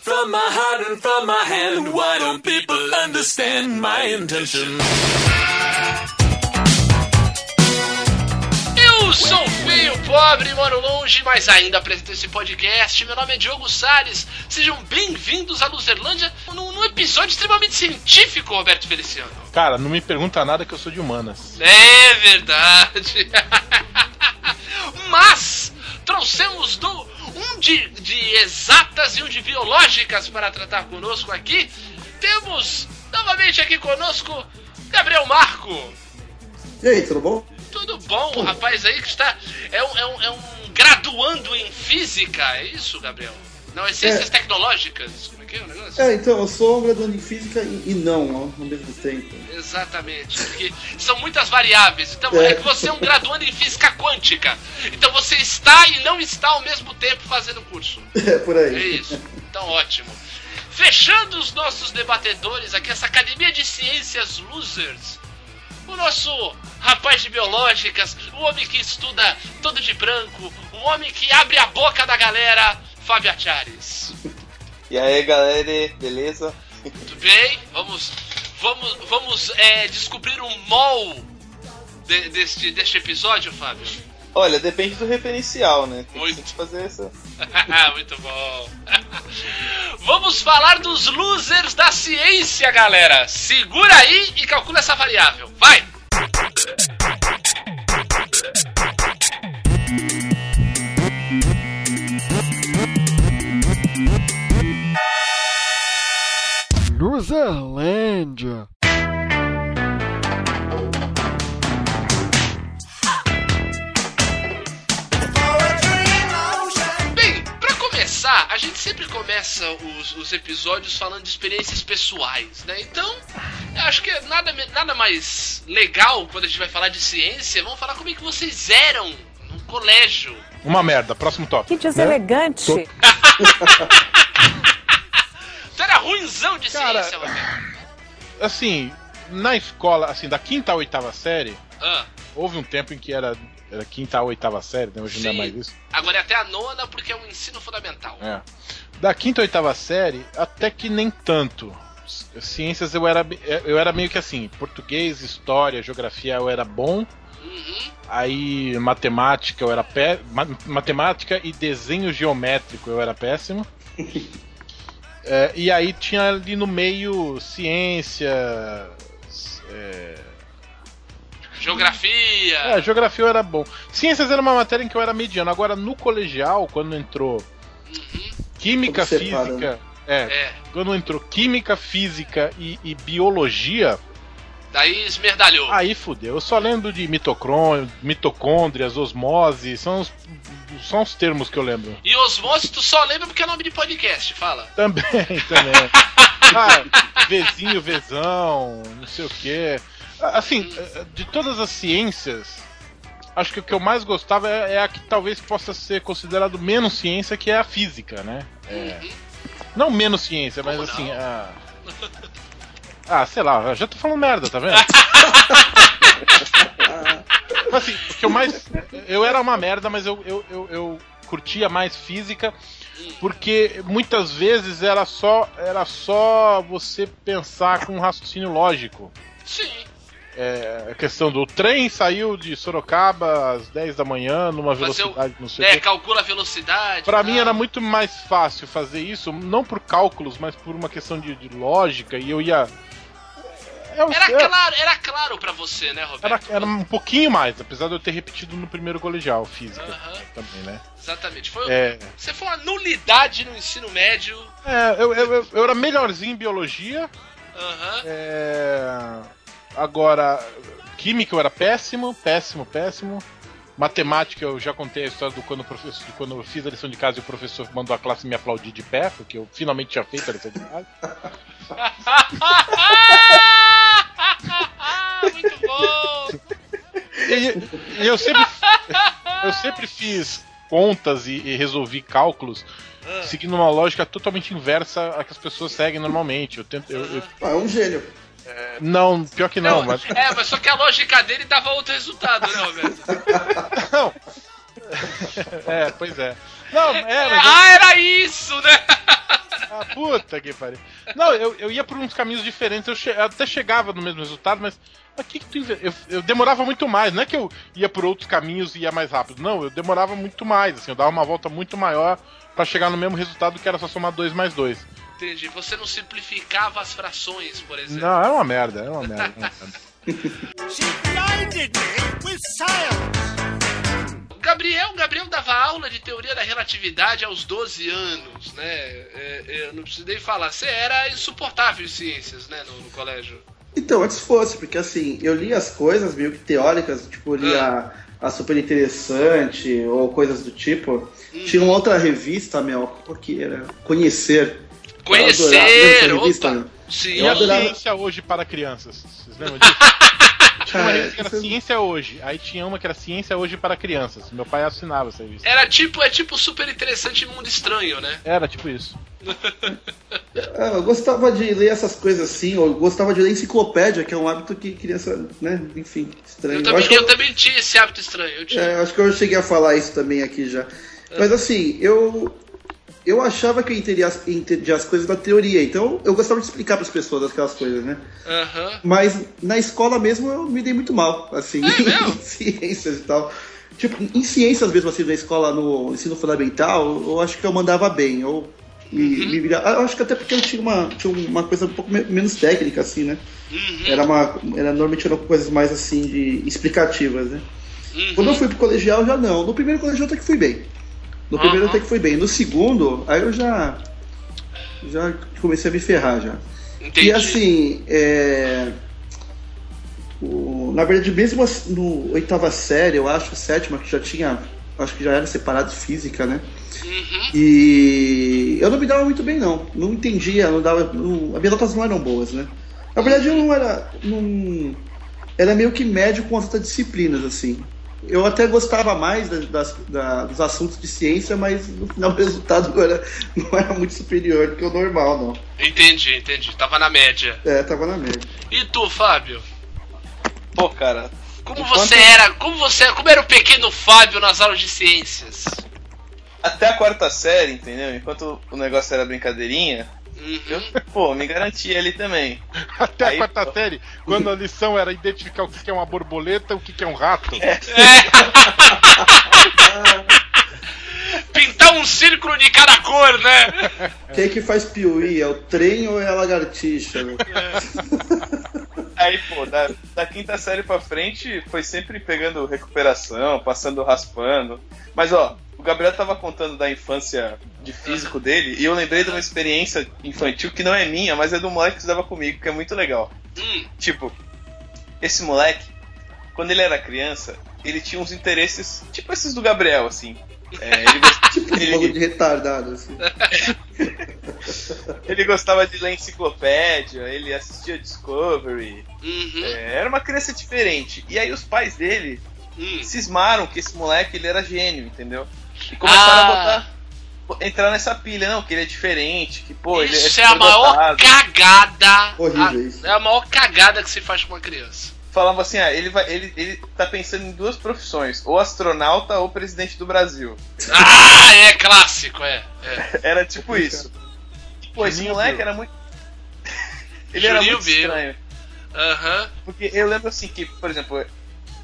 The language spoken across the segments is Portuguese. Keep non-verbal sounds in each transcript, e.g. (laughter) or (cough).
from my heart and from my hand. Why don't people understand my intention? Eu sou feio, pobre, moro longe, mas ainda apresento esse podcast. Meu nome é Diogo Salles. Sejam bem-vindos à Luzerlândia num, num episódio extremamente científico, Roberto Feliciano. Cara, não me pergunta nada que eu sou de humanas. É verdade. (laughs) Mas trouxemos do, um de, de exatas e um de biológicas para tratar conosco aqui. Temos novamente aqui conosco Gabriel Marco. E aí, tudo bom? Tudo bom, o rapaz aí que está. É um, é um, é um graduando em física, é isso, Gabriel? Não, é ciências É. tecnológicas? Que é o negócio? É, então, eu sou um graduando em física e, e não ao ao mesmo tempo. Exatamente, porque são muitas variáveis. Então É. é que você é um graduando em física quântica. Então você está e não está ao mesmo tempo fazendo o curso. (laughs) É, por aí. É isso. Então ótimo. Fechando os nossos debatedores aqui, essa academia de ciências losers. O nosso rapaz de biológicas, o homem que estuda todo de branco, o homem que abre a boca da galera, Fábio Achares. E aí galera, beleza? Tudo bem? Vamos, vamos, vamos é, descobrir um mol de- deste, deste episódio, Fábio. Olha, depende do referencial, né? Tem Muito. que fazer essa. (laughs) Muito bom. Vamos falar dos losers da ciência, galera. Segura aí e calcula essa variável. Vai! Pra começar, a gente sempre começa os, os episódios falando de experiências pessoais, né? Então, eu acho que nada, nada mais legal quando a gente vai falar de ciência. Vamos falar como é que vocês eram no colégio. Uma merda, próximo tópico. Que deselegante. (laughs) Tu era ruinzão de Cara, ciência, Roberto. Assim, na escola, assim, da quinta à oitava série, Ah, houve um tempo em que era, era quinta à oitava série, né? Hoje não é Sim. mais isso. agora é até a nona porque é um ensino fundamental. É. Da quinta à oitava série, até que nem tanto. Ciências eu era, be- eu era meio que assim, português, história, geografia eu era bom. Uhum. Aí matemática eu era pé, ma- matemática e desenho geométrico eu era péssimo. (laughs) É, e aí tinha ali no meio ciência, é, Geografia. é, geografia era bom. Ciências era uma matéria em que eu era mediano. Agora no colegial, quando entrou Uhum. química, física, é, É. quando entrou química, física e, e biologia, Daí esmerdalhou. aí fudeu. Eu só lembro de mitocôndrias, osmose, são os, são os termos que eu lembro. E osmose tu só lembra porque é nome de podcast, fala. Também, (laughs) também. ah, Vzinho, Vzão, não sei o quê. Assim, de todas as ciências, acho que o que eu mais gostava é, é a que talvez possa ser considerado menos ciência, que é a física, né? É, Uhum. não menos ciência, mas Como assim, não? a. (laughs) Ah, sei lá, eu já tô falando merda, tá vendo? (laughs) assim, o que eu mais. Eu era uma merda, mas eu, eu, eu, eu curtia mais física porque muitas vezes era só era só você pensar com um raciocínio lógico. Sim. É, a questão do trem saiu de Sorocaba às 10 da manhã numa velocidade não sei É, quê. calcula a velocidade. Pra e mim era muito mais fácil fazer isso, não por cálculos, mas por uma questão de, de lógica, e eu ia. Eu, Era claro, era claro pra você, né, era, Roberto? era um pouquinho mais, apesar de eu ter repetido no primeiro colegial, física também, né? Exatamente. Foi, É, Você foi uma nulidade no ensino médio. é, eu, eu, eu- era melhorzinho em biologia. É... Agora, química eu era péssimo, péssimo, péssimo. Matemática eu já contei a história do quando, o professor, de quando eu fiz a lição de casa e o professor mandou a classe me aplaudir de pé, porque eu finalmente tinha feito a lição de casa. (laughs) (laughs) Muito bom! E, e eu sempre eu sempre fiz contas e, e resolvi cálculos Ah. seguindo uma lógica totalmente inversa a que as pessoas seguem normalmente. Eu tento, eu- eu- Ah, é um gênio. não, pior que não, mas É, mas só que a lógica dele dava outro resultado, né, Roberto? não. (laughs) (laughs) É, pois é. Não, é, mas Ah, era isso, né? (laughs) Ah, Puta que pariu. Não, eu, eu ia por uns caminhos diferentes, eu, che- eu até chegava no mesmo resultado, mas. Mas que que tu eu, eu demorava muito mais, não é que eu ia por outros caminhos e ia mais rápido. Não, eu demorava muito mais, assim, eu dava uma volta muito maior pra chegar no mesmo resultado que era só somar 2 mais 2. Entendi. Você não simplificava as frações, por exemplo. Não, é uma merda, é uma merda. É uma merda. (laughs) Gabriel, Gabriel dava aula de teoria da relatividade aos 12 anos, né? É, eu não preciso nem falar. Você era insuportável em ciências, né, no, no colégio. Então, antes fosse, porque assim, eu li as coisas meio que teóricas, tipo, eu li a, a Super Interessante ou coisas do tipo. Tinha uma outra revista, meu, porque era Conhecer. Eu adorava Conhecer! revista. Sim. E a adorava. ciência hoje para crianças? Vocês lembram (laughs) disso? Tinha uma revista que era isso- Ciência Hoje, aí tinha uma que era Ciência Hoje para crianças. Meu pai assinava essa revista. Era tipo, é tipo super interessante e mundo estranho, né? Era tipo isso. (laughs) Ah, Eu gostava de ler essas coisas assim, ou eu gostava de ler enciclopédia, que é um hábito que criança, né, enfim, estranho. Eu Eu também, acho que eu eu- também tinha esse hábito estranho. Eu tinha. É, acho que eu cheguei a falar isso também aqui já. Mas assim, eu eu achava que eu entendia as, entendia as coisas da teoria, então eu gostava de explicar para as pessoas aquelas coisas, né? Aham. Mas na escola mesmo eu me dei muito mal, assim, É (laughs) em ciências e tal. Tipo, em ciências mesmo, assim, na escola, no ensino fundamental, eu acho que eu mandava bem. Eu, me, Uhum. me eu acho que até porque eu tinha uma, tinha uma coisa um pouco me- menos técnica, assim, né? Uhum. Era uma, era, normalmente eram coisas mais, assim, de explicativas, né? Uhum. Quando eu fui pro colegial, já não. No primeiro colegial até que fui bem. No primeiro Aham. até que fui bem. No segundo, aí eu já. Já comecei a me ferrar já. Entendi. E assim, é, o- na verdade, mesmo assim, no oitava série, eu acho, sétima, que já tinha. Acho que já era separado física, né? Uhum. E eu não me dava muito bem, não. Não entendia, não dava. Não, as minhas notas não eram boas, né? Na verdade, eu não era. Não, era meio que médio com as outras disciplinas, assim. Eu até gostava mais das, das- da- dos assuntos de ciência, mas no final (laughs) o resultado não era, não era muito superior do que o normal, não. Entendi, entendi. Tava na média. É, tava na média. E tu, Fábio? Pô, cara, Como Enquanto- você era? Como você era? Como era o pequeno Fábio nas aulas de ciências? até a quarta série, entendeu? Enquanto o negócio era brincadeirinha, Uhum. eu, pô, me garantia ali também. (laughs) Até Aí, a quarta pô. série, quando a lição era identificar o que é uma borboleta e o que que é um rato. (laughs) (laughs) Pintar um círculo de cada cor, né? (laughs) Quem é que faz piuí? É o trem ou é a lagartixa? né? Aí, pô, da, da quinta série pra frente, foi sempre pegando recuperação, passando raspando. Mas, ó, o Gabriel tava contando da infância de físico dele, e eu lembrei de uma experiência infantil que não é minha, mas é do moleque que estudava comigo, que é muito legal. Hum, Tipo, esse moleque, quando ele era criança, ele tinha uns interesses, tipo esses do Gabriel, assim. É, ele, gost- (laughs) Tipo um ele, de retardado, assim. ele gostava de ler enciclopédia, ele assistia Discovery. uhum, é, era uma criança diferente. E aí os pais dele hum. cismaram que esse moleque ele era gênio, entendeu? E começaram Ah. a botar. Entrar nessa pilha, não, que ele é diferente, que, pô, ele Isso é a maior cagada. Horrível a- isso. É a maior cagada que se faz com uma criança. Falava assim, ah, ele, vai, ele, ele tá pensando em duas profissões, ou astronauta ou presidente do Brasil. Ah, é clássico, é. é. (laughs) Era tipo isso. Pô, esse moleque Bill. era muito. (laughs) ele era muito Bill. estranho. Aham. Porque eu lembro assim que, por exemplo,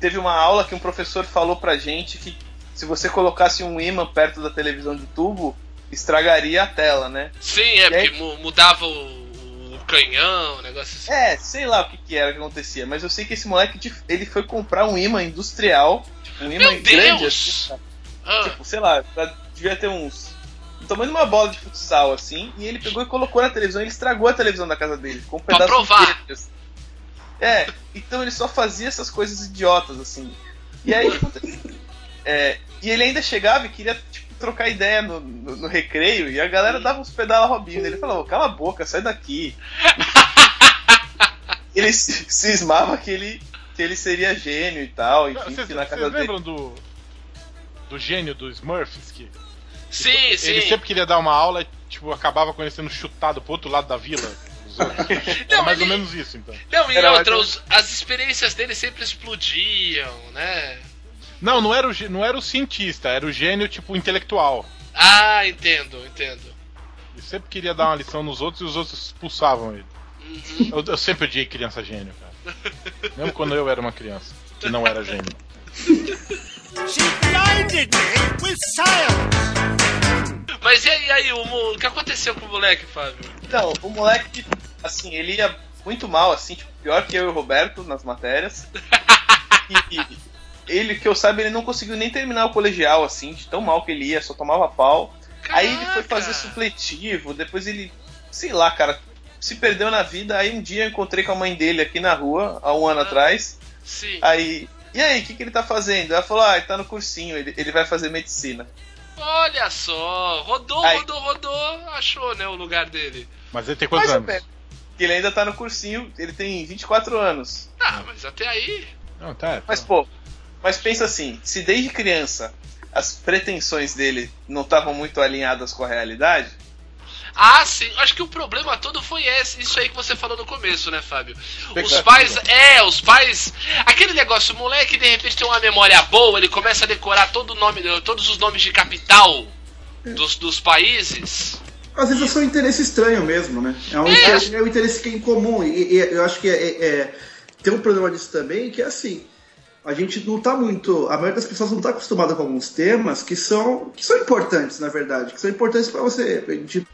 teve uma aula que um professor falou pra gente que se você colocasse um imã perto da televisão de tubo, estragaria a tela, né? Sim, é, aí- porque mu- mudava o, canhão, o negócio assim. É, sei lá o que, que era que acontecia, mas eu sei que esse moleque ele foi comprar um imã industrial, tipo, um imã Meu grande Deus! assim? Ah, tipo, sei lá, pra- devia ter uns o tamanho de uma bola de futsal assim, e ele pegou e colocou na televisão, ele estragou a televisão da casa dele, com um Pra pedaço provar. inteiro, assim. É, então ele só fazia essas coisas idiotas assim. E aí (laughs) é, e ele ainda chegava e queria tipo, trocar ideia no, no, no recreio e a galera dava uns pedala robinho. Ele falava, cala a boca, sai daqui. (laughs) ele se- cismava que ele, que ele seria gênio e tal, enfim, Vocês dele. lembram do. Do gênio do Smurfs? Que sim, sim. ele sempre queria dar uma aula e tipo, acabava com ele sendo chutado pro outro lado da vila. Era (laughs) Não, mais ou ele- menos isso, então. Não, e Era outra, mais os- as experiências dele sempre explodiam, né? Não, não era, o, não era o cientista, era o gênio, tipo, intelectual. Ah, entendo, entendo. E sempre queria dar uma lição nos outros e os outros expulsavam ele. Uhum. Eu, eu sempre odiei criança gênio, cara. Mesmo quando eu era uma criança, que não era gênio. She blinded me with science. Mas e aí, e aí, o, o que aconteceu com o moleque, Fábio? Então, o moleque, assim, ele ia muito mal, assim, tipo, pior que eu e o Roberto nas matérias. (laughs) E ele, que eu saiba, ele não conseguiu nem terminar o colegial, assim, de tão mal que ele ia, só tomava pau. Aí ele foi Caraca! fazer supletivo, depois ele, sei lá, cara, se perdeu na vida. Aí um dia eu encontrei com a mãe dele aqui na rua, há um ano Ah. atrás. Sim. Aí, e aí, o que, que ele tá fazendo? Ela falou, ah, ele tá no cursinho, ele, ele vai fazer medicina. Olha só, rodou, Aí. rodou, rodou, achou, né, o lugar dele. Mas ele tem quantos Mais ou anos? ele ainda tá no cursinho, ele tem 24 anos. Ah, mas até aí. Não, tá. tá. Mas, pô, mas pensa assim, se desde criança as pretensões dele não estavam muito alinhadas com a realidade, Ah, sim. Acho que o problema todo foi esse, isso aí que você falou no começo, né, Fábio? Os pais. É, os pais. Aquele negócio, o moleque de repente tem uma memória boa, ele começa a decorar todo o nome, todos os nomes de capital dos, dos países. Às vezes é só um interesse estranho mesmo, né? É um, É. interesse, é um interesse que é incomum. E, e eu acho que é, é- é- tem um problema disso também, que é assim. A gente não tá muito. A maioria das pessoas não tá acostumada com alguns temas que são, que são importantes, na verdade. Que são importantes para você. A gente,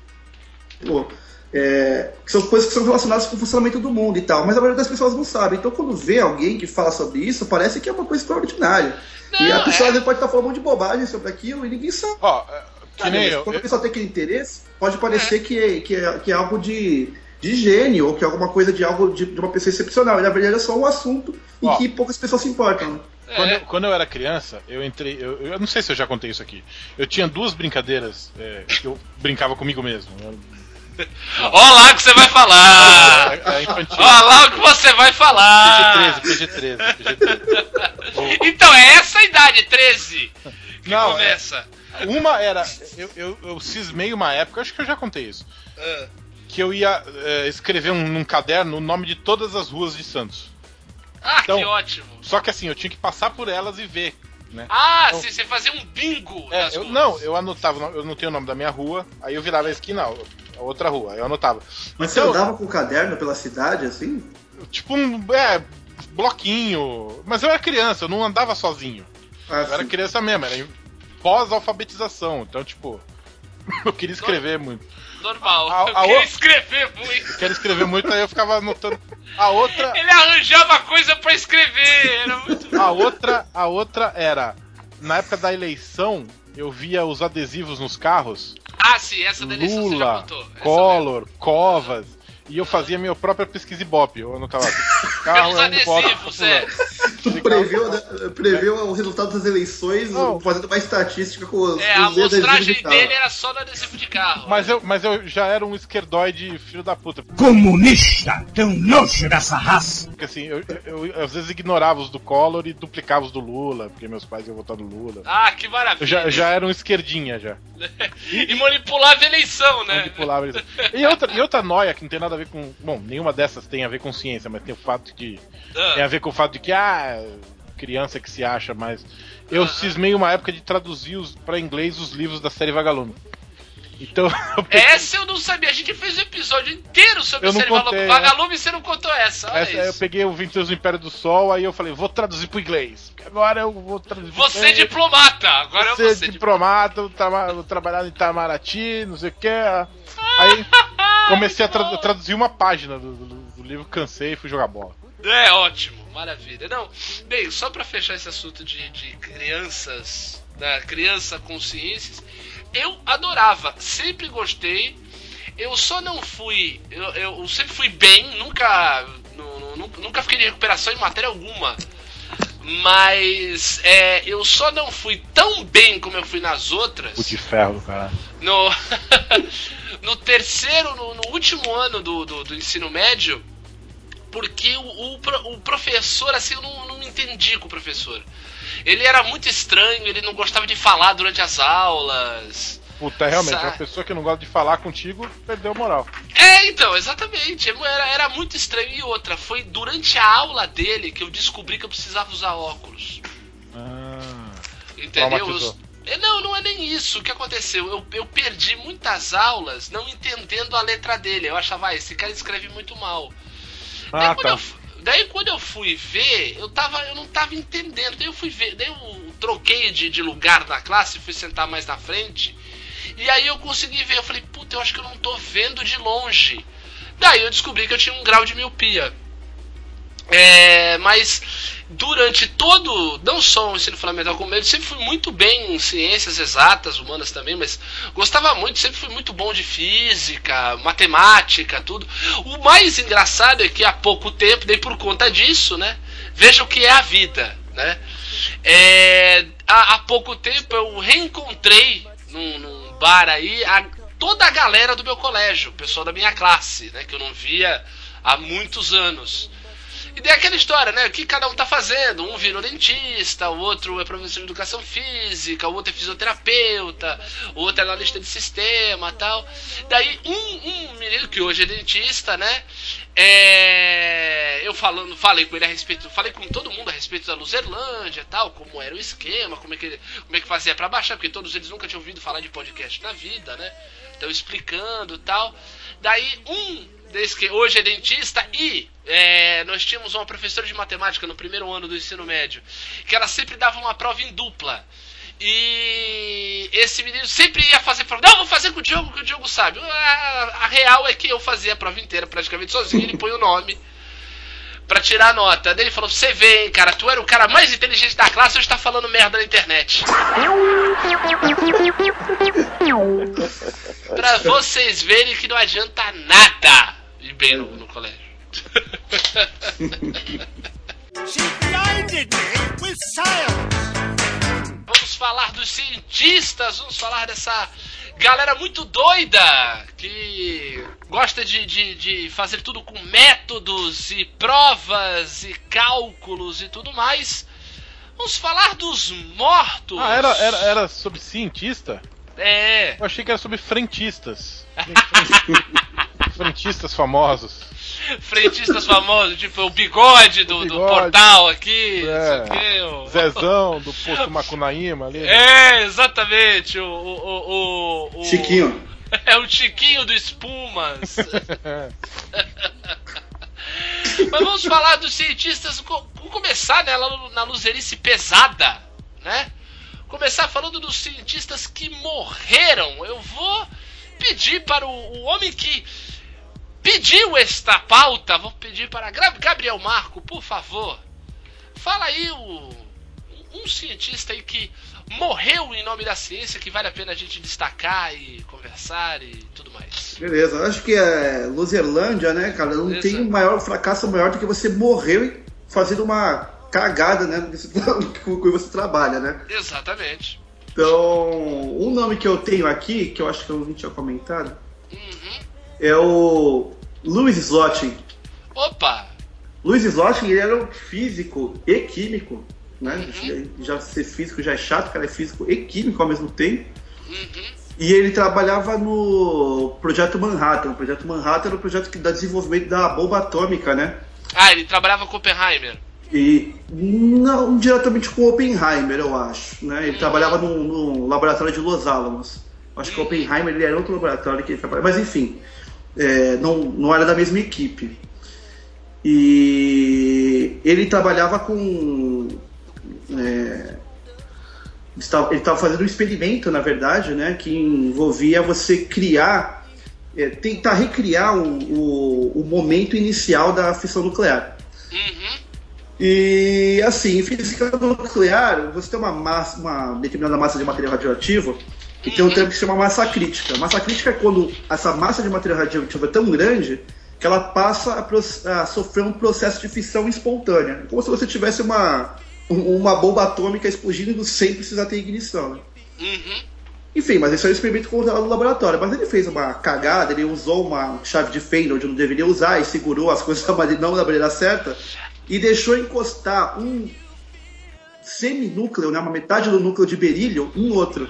pô, é, que são coisas que são relacionadas com o funcionamento do mundo e tal. Mas a maioria das pessoas não sabe. Então quando vê alguém que fala sobre isso, parece que é uma coisa extraordinária. e a Não, pessoa é. pode estar falando um monte de bobagem sobre aquilo e ninguém sabe. Ó, é, que nem mas eu. Quando a pessoa tem aquele interesse, pode parecer que, é, que, é, que é algo de, de gênio, ou que é alguma coisa de algo de, de uma pessoa excepcional. E na verdade é só um assunto em Ó. que poucas pessoas se importam. né? Quando, É. eu, quando eu era criança, eu entrei. Eu, eu não sei se eu já contei isso aqui. Eu tinha duas brincadeiras é, que eu brincava comigo mesmo. Ó lá o que você vai falar! É, é. Ó lá o que você vai falar! PG-13, PG-13, PG-13. Então é essa a idade, 13, que Não, é- começa. Uma era. Eu, eu, eu cismei uma época, acho que eu já contei isso. Ah. Que eu ia é, escrever um, num caderno o nome de todas as ruas de Santos. Ah, Então- que ótimo. Só que assim, eu tinha que passar por elas e ver. Né? Ah, Então- sim, você fazia um bingo É, nas eu, ruas. não, eu anotava, o nome- eu não tenho o nome da minha rua, aí eu virava a esquina, a outra rua, aí eu anotava. Mas Então- você andava com o caderno pela cidade, assim? Tipo um é, bloquinho. Mas eu era criança, eu não andava sozinho. Eu era Assim. criança mesmo, era pós-alfabetização. Então, tipo, (laughs) eu queria escrever muito. Normal. A- eu a queria o- escrever muito. Eu quero escrever muito, aí eu ficava anotando. A outra. Ele arranjava coisa pra escrever. Era muito. A outra, a outra era. Na época da eleição, eu via os adesivos nos carros. Ah, sim, essa você já Lula, contou. Essa Collor, Covas. E eu fazia minha própria pesquisa Ibope. Eu anotava. (laughs) Carro Pelos é um adesivos, é. fulano. Previu, né, previu o resultado das eleições Não. fazendo uma estatística com os, É, com a amostragem de dele era só no adesivo de carro. Mas eu, mas eu já era um esquerdoide filho da puta. Comunista, tão nojo dessa raça. Porque assim, eu, eu- eu às vezes ignorava os do Collor e duplicava os do Lula, porque meus pais iam votar no Lula. Ah, que maravilha. Eu já, já era um esquerdinha já. (laughs) E manipulava a eleição, né? Manipulava eles. E outra, e outra noia que não tem nada a ver com. Bom, nenhuma dessas tem a ver com ciência, mas tem o fato de que. Tem Ah, a ver com o fato de que, ah, criança que se acha mais. Eu Aham. cismei uma época de traduzir os, pra inglês os livros da série Vagalume. Então, (laughs) eu essa eu não sabia. A gente fez um episódio inteiro sobre Eu a série contei, Vagalume. E você não contou essa. Olha essa, eu isso. peguei o Vinteus do Império do Sol, aí eu falei, vou traduzir pro inglês. Agora eu vou traduzir pro Você é diplomata. Agora Você é é você diplomata, vou traba- vou trabalhar em Itamaraty, não sei o que. Aí (laughs) comecei a tra- traduzir uma página do, do- do livro, cansei e fui jogar bola. É ótimo, maravilha. Não, bem, só pra fechar esse assunto de, de crianças, da criança com ciências, eu adorava, sempre gostei. Eu só não fui, eu, eu sempre fui bem, nunca, nu- nu- nunca fiquei de recuperação em matéria alguma. Mas é, eu só não fui tão bem como eu fui nas outras. Puta de ferro caralho. no, (laughs) no terceiro, no, no último ano do, do, do ensino médio, porque o, o, o professor, assim, eu não, não entendi com o professor. Ele era muito estranho, ele não gostava de falar durante as aulas. Puta, realmente, Sa- uma pessoa que não gosta de falar contigo perdeu moral. É, então, exatamente. Era, era muito estranho. E outra, foi durante a aula dele que eu descobri que eu precisava usar óculos. Ah, Entendeu? Eu. É, Não, não é nem isso. O que aconteceu? Eu, eu perdi muitas aulas não entendendo a letra dele. Eu achava, ah, esse cara escreve muito mal. Ah, daí, quando tá. eu, daí quando eu fui ver, eu, tava, eu não tava entendendo. Daí eu fui ver, daí eu troquei de, de lugar na classe, fui sentar mais na frente. E aí eu consegui ver, eu falei, puta, eu acho que eu não tô vendo de longe. Daí eu descobri que eu tinha um grau de miopia. É, mas durante todo, não só o ensino fundamental como ele, sempre fui muito bem em ciências exatas, humanas também, mas gostava muito, sempre fui muito bom de física, matemática, tudo. O mais engraçado é que há pouco tempo, daí por conta disso, né, veja o que é a vida, né. É, há, há pouco tempo eu reencontrei num, num bar aí a- toda a galera do meu colégio, o pessoal da minha classe, né, que eu não via há muitos anos. E daí aquela história, né? O que cada um tá fazendo? Um virou dentista, o outro é professor de educação física, o outro é fisioterapeuta, o outro é analista de sistema tal. Daí um, um menino que hoje é dentista, né? É, eu falando, falei com ele a respeito, falei com todo mundo a respeito da Luzerlândia tal, como era o esquema, como é que, como é que fazia pra baixar, porque todos eles nunca tinham ouvido falar de podcast na vida, né? Então explicando tal. Daí um desse que hoje é dentista e é, nós tínhamos uma professora de matemática no primeiro ano do ensino médio que ela sempre dava uma prova em dupla. E esse menino sempre ia fazer prova. Não, vou fazer com o Diogo, que o Diogo sabe. A, a real é que eu fazia a prova inteira praticamente sozinho. Ele põe o nome pra tirar a nota. Daí ele falou: Você vê, hein, cara, tu era o cara mais inteligente da classe, hoje tá falando merda na internet. (laughs) pra vocês verem que não adianta nada ir bem no, no colégio. (laughs) Vamos falar dos cientistas, vamos falar dessa galera muito doida que gosta de, de, de fazer tudo com métodos e provas e cálculos e tudo mais. Vamos falar dos mortos. Ah, era, era, era sobre cientista? É. Eu achei que era sobre frentistas. (laughs) frentistas famosos. (laughs) Frentistas famosos, tipo o bigode do, do Bigode. portal aqui, É. o o- Zezão, do (laughs) posto Macunaíma ali. É, exatamente, o. o, o, o- Chiquinho. (laughs) É o Chiquinho do Espumas. Mas vamos falar dos cientistas. Vamos começar né, lá na luzerice pesada, né? Começar falando dos cientistas que morreram. Eu vou pedir para o, o homem que pediu esta pauta, vou pedir para Gabriel Marco, por favor. Fala aí o, um cientista aí que morreu em nome da ciência que vale a pena a gente destacar e conversar e tudo mais. Beleza, eu acho que é Luzerlândia, né, cara? Não Beleza. tem maior fracasso maior do que você morreu e fazendo uma cagada, né? Com (laughs) que você trabalha, né? Exatamente. Então, um nome que eu tenho aqui, que eu acho que eu não tinha comentado, Uhum. é o Louis Slotin. Opa! Louis Slotin, ele era um físico e químico, né? Já ser físico já é chato, cara é físico e químico ao mesmo tempo. Uhum. E ele trabalhava no Projeto Manhattan. O Projeto Manhattan era o projeto que dá desenvolvimento da bomba atômica, né? Ah, ele trabalhava com Oppenheimer. E não diretamente com Oppenheimer, eu acho. Né? Ele trabalhava no, no laboratório de Los Alamos. Acho que o Oppenheimer ele era outro laboratório que ele trabalhava. Mas enfim, é, não, não era da mesma equipe. E ele trabalhava com. é, ele estava fazendo um experimento, na verdade, né, que envolvia você criar, é, tentar recriar o, o, o momento inicial da fissão nuclear. Uhum. E assim, em física nuclear, você tem uma massa, uma determinada massa de material radioativo e tem um termo que se chama massa crítica. Massa crítica é quando essa massa de material radioativo é tão grande que ela passa a, a sofrer um processo de fissão espontânea. Como se você tivesse uma, um- uma bomba atômica explodindo sem precisar ter ignição. né? Uhum. Enfim, mas esse é um experimento controlado no laboratório. Mas ele fez uma cagada, ele usou uma chave de fenda onde não deveria usar e segurou as (laughs) coisas não da maneira certa e deixou encostar um seminúcleo, né, uma metade do núcleo de berílio em outro.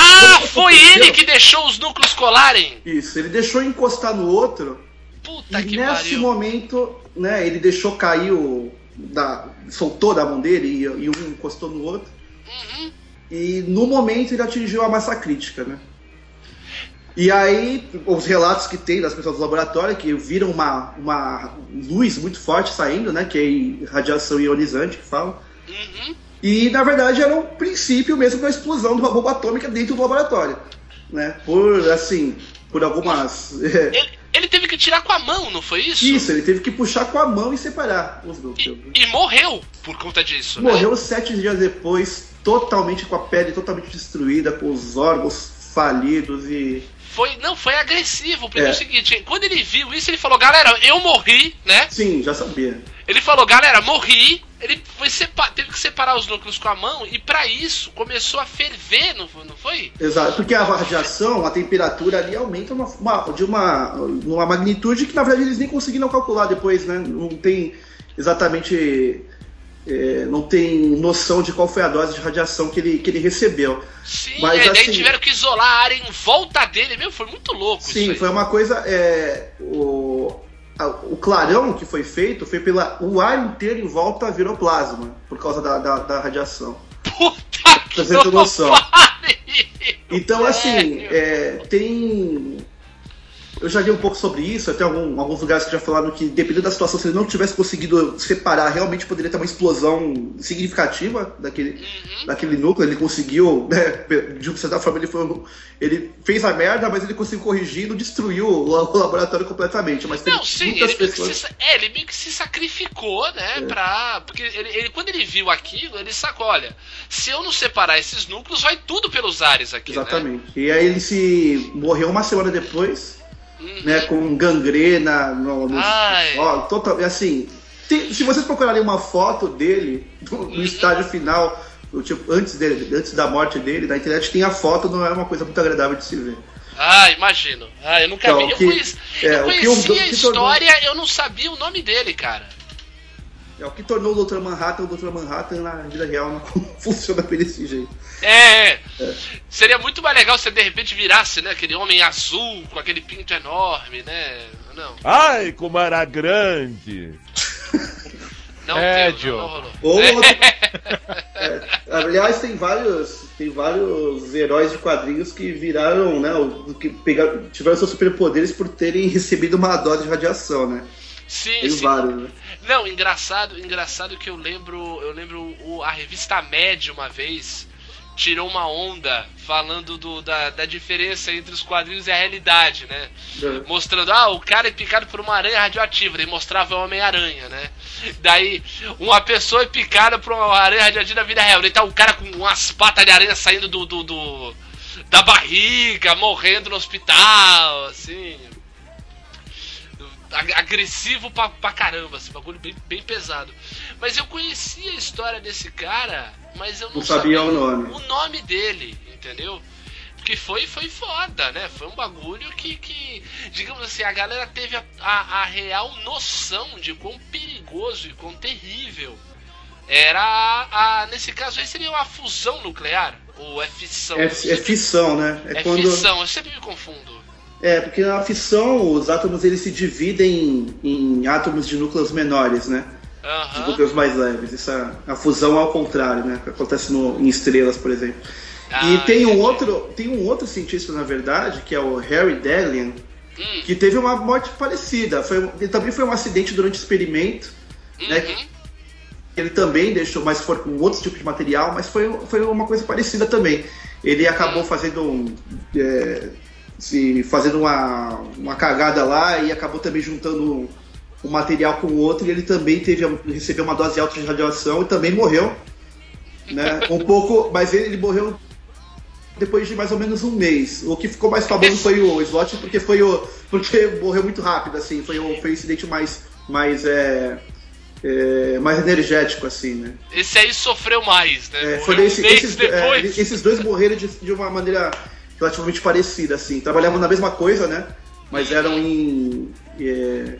Ah, foi ele que deixou os núcleos colarem! Isso, ele deixou encostar no outro Puta e que nesse pariu. momento, né, ele deixou cair o. Da, soltou da mão dele e, e um encostou no outro. Uhum. e no momento ele atingiu a massa crítica, né? E aí, os relatos que tem das pessoas do laboratório, que viram uma, uma luz muito forte saindo, né? Que é radiação ionizante, que falam. Uhum. E, na verdade, era um princípio mesmo da explosão de uma bomba atômica dentro do laboratório. Né? Por, assim, por algumas... (laughs) Ele, ele teve que tirar com a mão, não foi isso? Isso, ele teve que puxar com a mão e separar os grupos. E, e morreu por conta disso, né? Morreu sete dias depois, totalmente com a pele totalmente destruída, com os órgãos falidos e. Foi, não, foi agressivo, porque é. É. o seguinte, quando ele viu isso, ele falou, galera, eu morri, né? Sim, já sabia. Ele falou, galera, morri. Ele foi sepa- teve que separar os núcleos com a mão e pra isso começou a ferver, não foi? Não foi? Exato, porque a radiação, a temperatura ali aumenta uma, uma- de uma, uma magnitude que na verdade eles nem conseguiram calcular depois, né? Não tem exatamente. é, não tem noção de qual foi a dose de radiação que ele, que ele recebeu. Sim, Mas, e daí assim- tiveram que isolar a área em volta dele, meu, foi muito louco isso Sim, aí. foi uma coisa. é, o, o clarão que foi feito foi pela. O ar inteiro em volta virou plasma, por causa da, da, da radiação. Puta que Pra ter noção. pariu! Então, assim, é, tem. Eu já li um pouco sobre isso, até algum- alguns lugares que já falaram que, dependendo da situação, se ele não tivesse conseguido separar, realmente poderia ter uma explosão significativa daquele, Uhum. daquele núcleo. Ele conseguiu, (laughs) né, de certa forma, ele, foi, ele fez a merda, mas ele conseguiu corrigir e não destruiu o, laboratório completamente. Mas Não, sim, ele meio, que pessoas. se, é, ele meio que se sacrificou, né, pra... Porque ele, ele- quando ele viu aquilo, ele sacou, olha, se eu não separar esses núcleos, vai tudo pelos ares aqui, né? Exatamente. E aí ele se morreu uma semana depois, Uhum. né, com gangrena no, no ó, total, assim, tem- se vocês procurarem uma foto dele no, no estágio final, tipo, antes dele, antes da morte dele, na internet tem a foto, não é uma coisa muito agradável de se ver. Ah, imagino. Ah, eu nunca Então, vi. Eu, que- conheci, é, eu o que conhecia o- a história, eu não sabia o nome dele, cara. É o que tornou o Dr. Manhattan o Dr. Manhattan na vida real, não (laughs) funciona desse jeito. É, é. Seria muito mais legal se de repente virasse, né? Aquele homem azul com aquele pinto enorme, né? Não, Ai, como era grande! (laughs) não É, não, não rolou. Ou, (laughs) é, aliás, tem vários, tem vários heróis de quadrinhos que viraram, né, que pegaram, tiveram seus superpoderes por terem recebido uma dose de radiação, né? Sim, Tem sim. vários, né? Não, engraçado, engraçado que eu lembro, eu lembro o- a revista Mad uma vez tirou uma onda falando do, da, da diferença entre os quadrinhos e a realidade, né? É. Mostrando, ah, o cara é picado por uma aranha radioativa, daí mostrava o Homem-Aranha, né? Daí, uma pessoa é picada por uma aranha radioativa na vida real, daí tá o cara com umas patas de aranha saindo do, do, do- da barriga, morrendo no hospital, assim. Ag- Agressivo pra, pra caramba, assim, bagulho bem, bem pesado. Mas eu conhecia a história desse cara, mas eu não, Não sabia o nome. o nome dele, entendeu? Porque foi, foi foda, né? Foi um bagulho que, que digamos assim, a galera teve a, a, a real noção de quão perigoso e quão terrível era a, a- Nesse caso aí seria uma fusão nuclear? Ou é fissão? É, é fissão, né? é quando, fissão, eu sempre me confundo. É, porque na fissão os átomos eles se dividem em, em átomos de núcleos menores, né? De Aham. núcleos mais leves. Essa, a fusão é ao contrário, né? Que acontece no, em estrelas, por exemplo. Ah, e tem um outro, tem um outro cientista, na verdade, que é o Harry Delian, Hum, que teve uma morte parecida. Foi, ele também foi um acidente durante o experimento. né? uhum. Ele também deixou, mas foi com outro tipo de material, mas foi, foi uma coisa parecida também. Ele acabou fazendo um, é, se fazendo uma, uma cagada lá e acabou também juntando um, material com o outro e ele também teve recebeu uma dose alta de radiação e também morreu, né? Um pouco, mas ele, ele morreu depois de mais ou menos um mês. O que ficou mais famoso foi o slot porque foi o porque morreu muito rápido assim, foi o foi o incidente mais mais é, é, mais energético assim, né? Esse aí sofreu mais, né? É, foi um esse- esses, é, depois. esses dois morreram de, de uma maneira relativamente parecida, assim. Trabalhavam na mesma coisa, né? Mas eram em. é,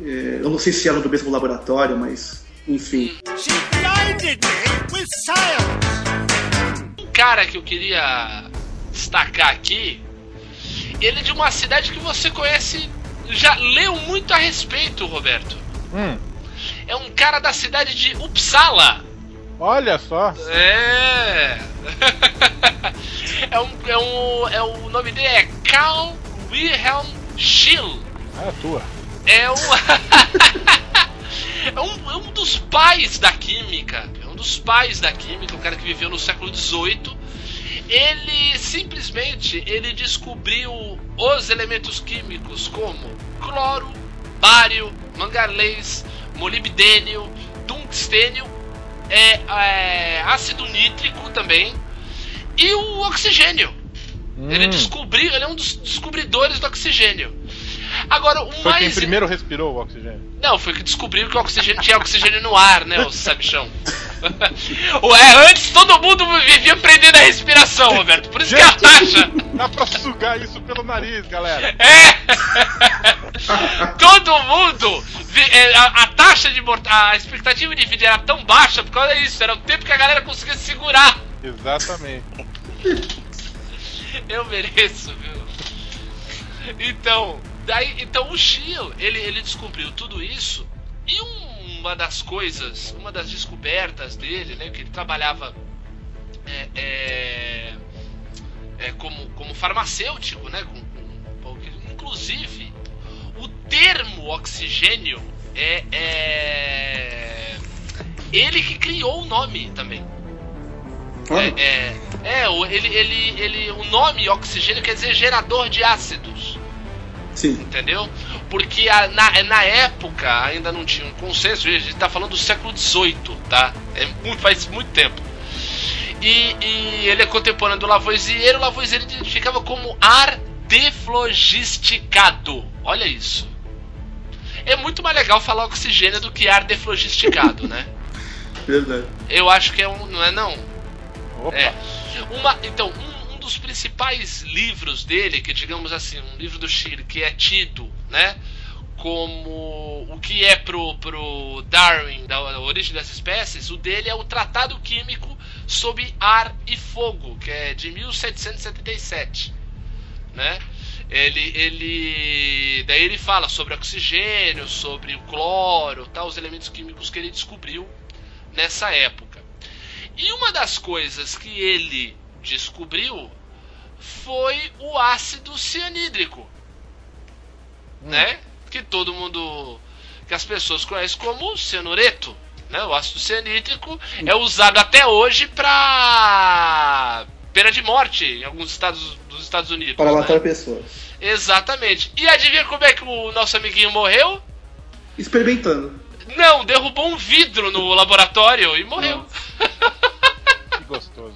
é, eu não sei se eram do mesmo laboratório, mas. Enfim. Um cara que eu queria destacar aqui, ele é de uma cidade que você conhece, já leu muito a respeito, Roberto. Hum, É um cara da cidade de Uppsala. Olha só. É. (laughs) é, um, é, um, é o nome dele é Carl Wilhelm Schill. É a tua. É um, (laughs) é um. é um dos pais da química. É um dos pais da química, o cara que viveu no século XVIII. Ele simplesmente ele descobriu os elementos químicos como cloro, bário, manganês, molibdênio, tungstênio, é, é, ácido nítrico também e o oxigênio. Ele Hum. descobriu, ele é um dos descobridores do oxigênio. Agora, o Foi mais. quem primeiro respirou o oxigênio. Não, foi que descobriu que o oxigênio tinha oxigênio no ar, né, o sabichão? (laughs) (laughs) Ué, antes todo mundo vivia prendendo a respiração, Roberto. Por isso que a taxa. Dá pra sugar isso pelo nariz, galera. É! (laughs) Todo mundo! é, A, a taxa de morte. A expectativa de vida era tão baixa por causa disso. Era o tempo que a galera conseguia segurar. Exatamente. Eu mereço, viu? Então, daí, então o Shio, ele, ele descobriu tudo isso e um- uma das coisas, uma das descobertas dele, né, que ele trabalhava é, é, é, como, como farmacêutico, né, com, com- inclusive o termo oxigênio é, é ele que criou o nome também. É, é, é, o- ele, ele, ele, o nome oxigênio quer dizer gerador de ácidos, sim. entendeu? Porque a- na, na época ainda não tinha um consenso, a gente tá falando do século XVIII, tá? É muito, faz muito tempo. E, e ele é contemporâneo do Lavoisier, o Lavoisier identificava como ar deflogisticado. Olha isso. É muito mais legal falar oxigênio do que ar deflogisticado, né? (laughs) Verdade. Eu acho que é um, não é não? Opa. É. Uma, então, um, um dos principais livros dele, que digamos assim, um livro do Chile, que é tido, né, como o que é pro, pro Darwin, da origem das espécies, o dele é o Tratado Químico sobre Ar e Fogo, que é de 1777, né? Ele, ele, daí ele fala sobre oxigênio, sobre o cloro, tal, os elementos químicos que ele descobriu nessa época. E uma das coisas que ele descobriu foi o ácido cianídrico, né? Que todo mundo, que as pessoas conhecem como cianureto, né? O ácido cianídrico é usado até hoje para pena de morte em alguns estados dos Estados Unidos. Para né? matar pessoas. Exatamente. E adivinha como é que o nosso amiguinho morreu? Experimentando. Não, derrubou um vidro no laboratório e morreu. (laughs) Que gostoso.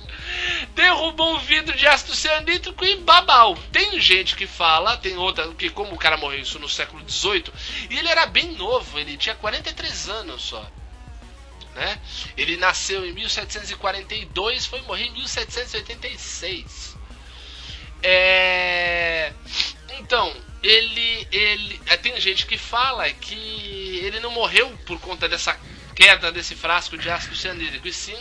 Derrubou um vidro de ácido cianídrico em Babau. Tem gente que fala, tem outra, que como o cara morreu isso no século XVIII, e ele era bem novo, ele tinha 43 anos só. Né? Ele nasceu em 1742, foi morrer em 1786. É... Então, ele, ele. é, Tem gente que fala que ele não morreu por conta dessa queda desse frasco de ácido cianídrico, e sim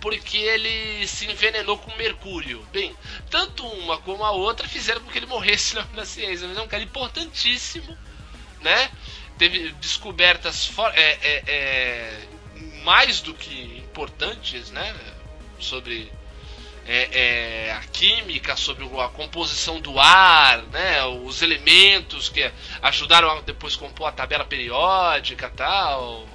porque ele se envenenou com mercúrio. Bem, tanto uma como a outra fizeram com que ele morresse na, na ciência, mas é um cara importantíssimo, né? Teve descobertas é, é, é, mais do que importantes, né? Sobre é, é, a química, sobre a composição do ar, né? Os elementos que ajudaram a depois compor a tabela periódica, tal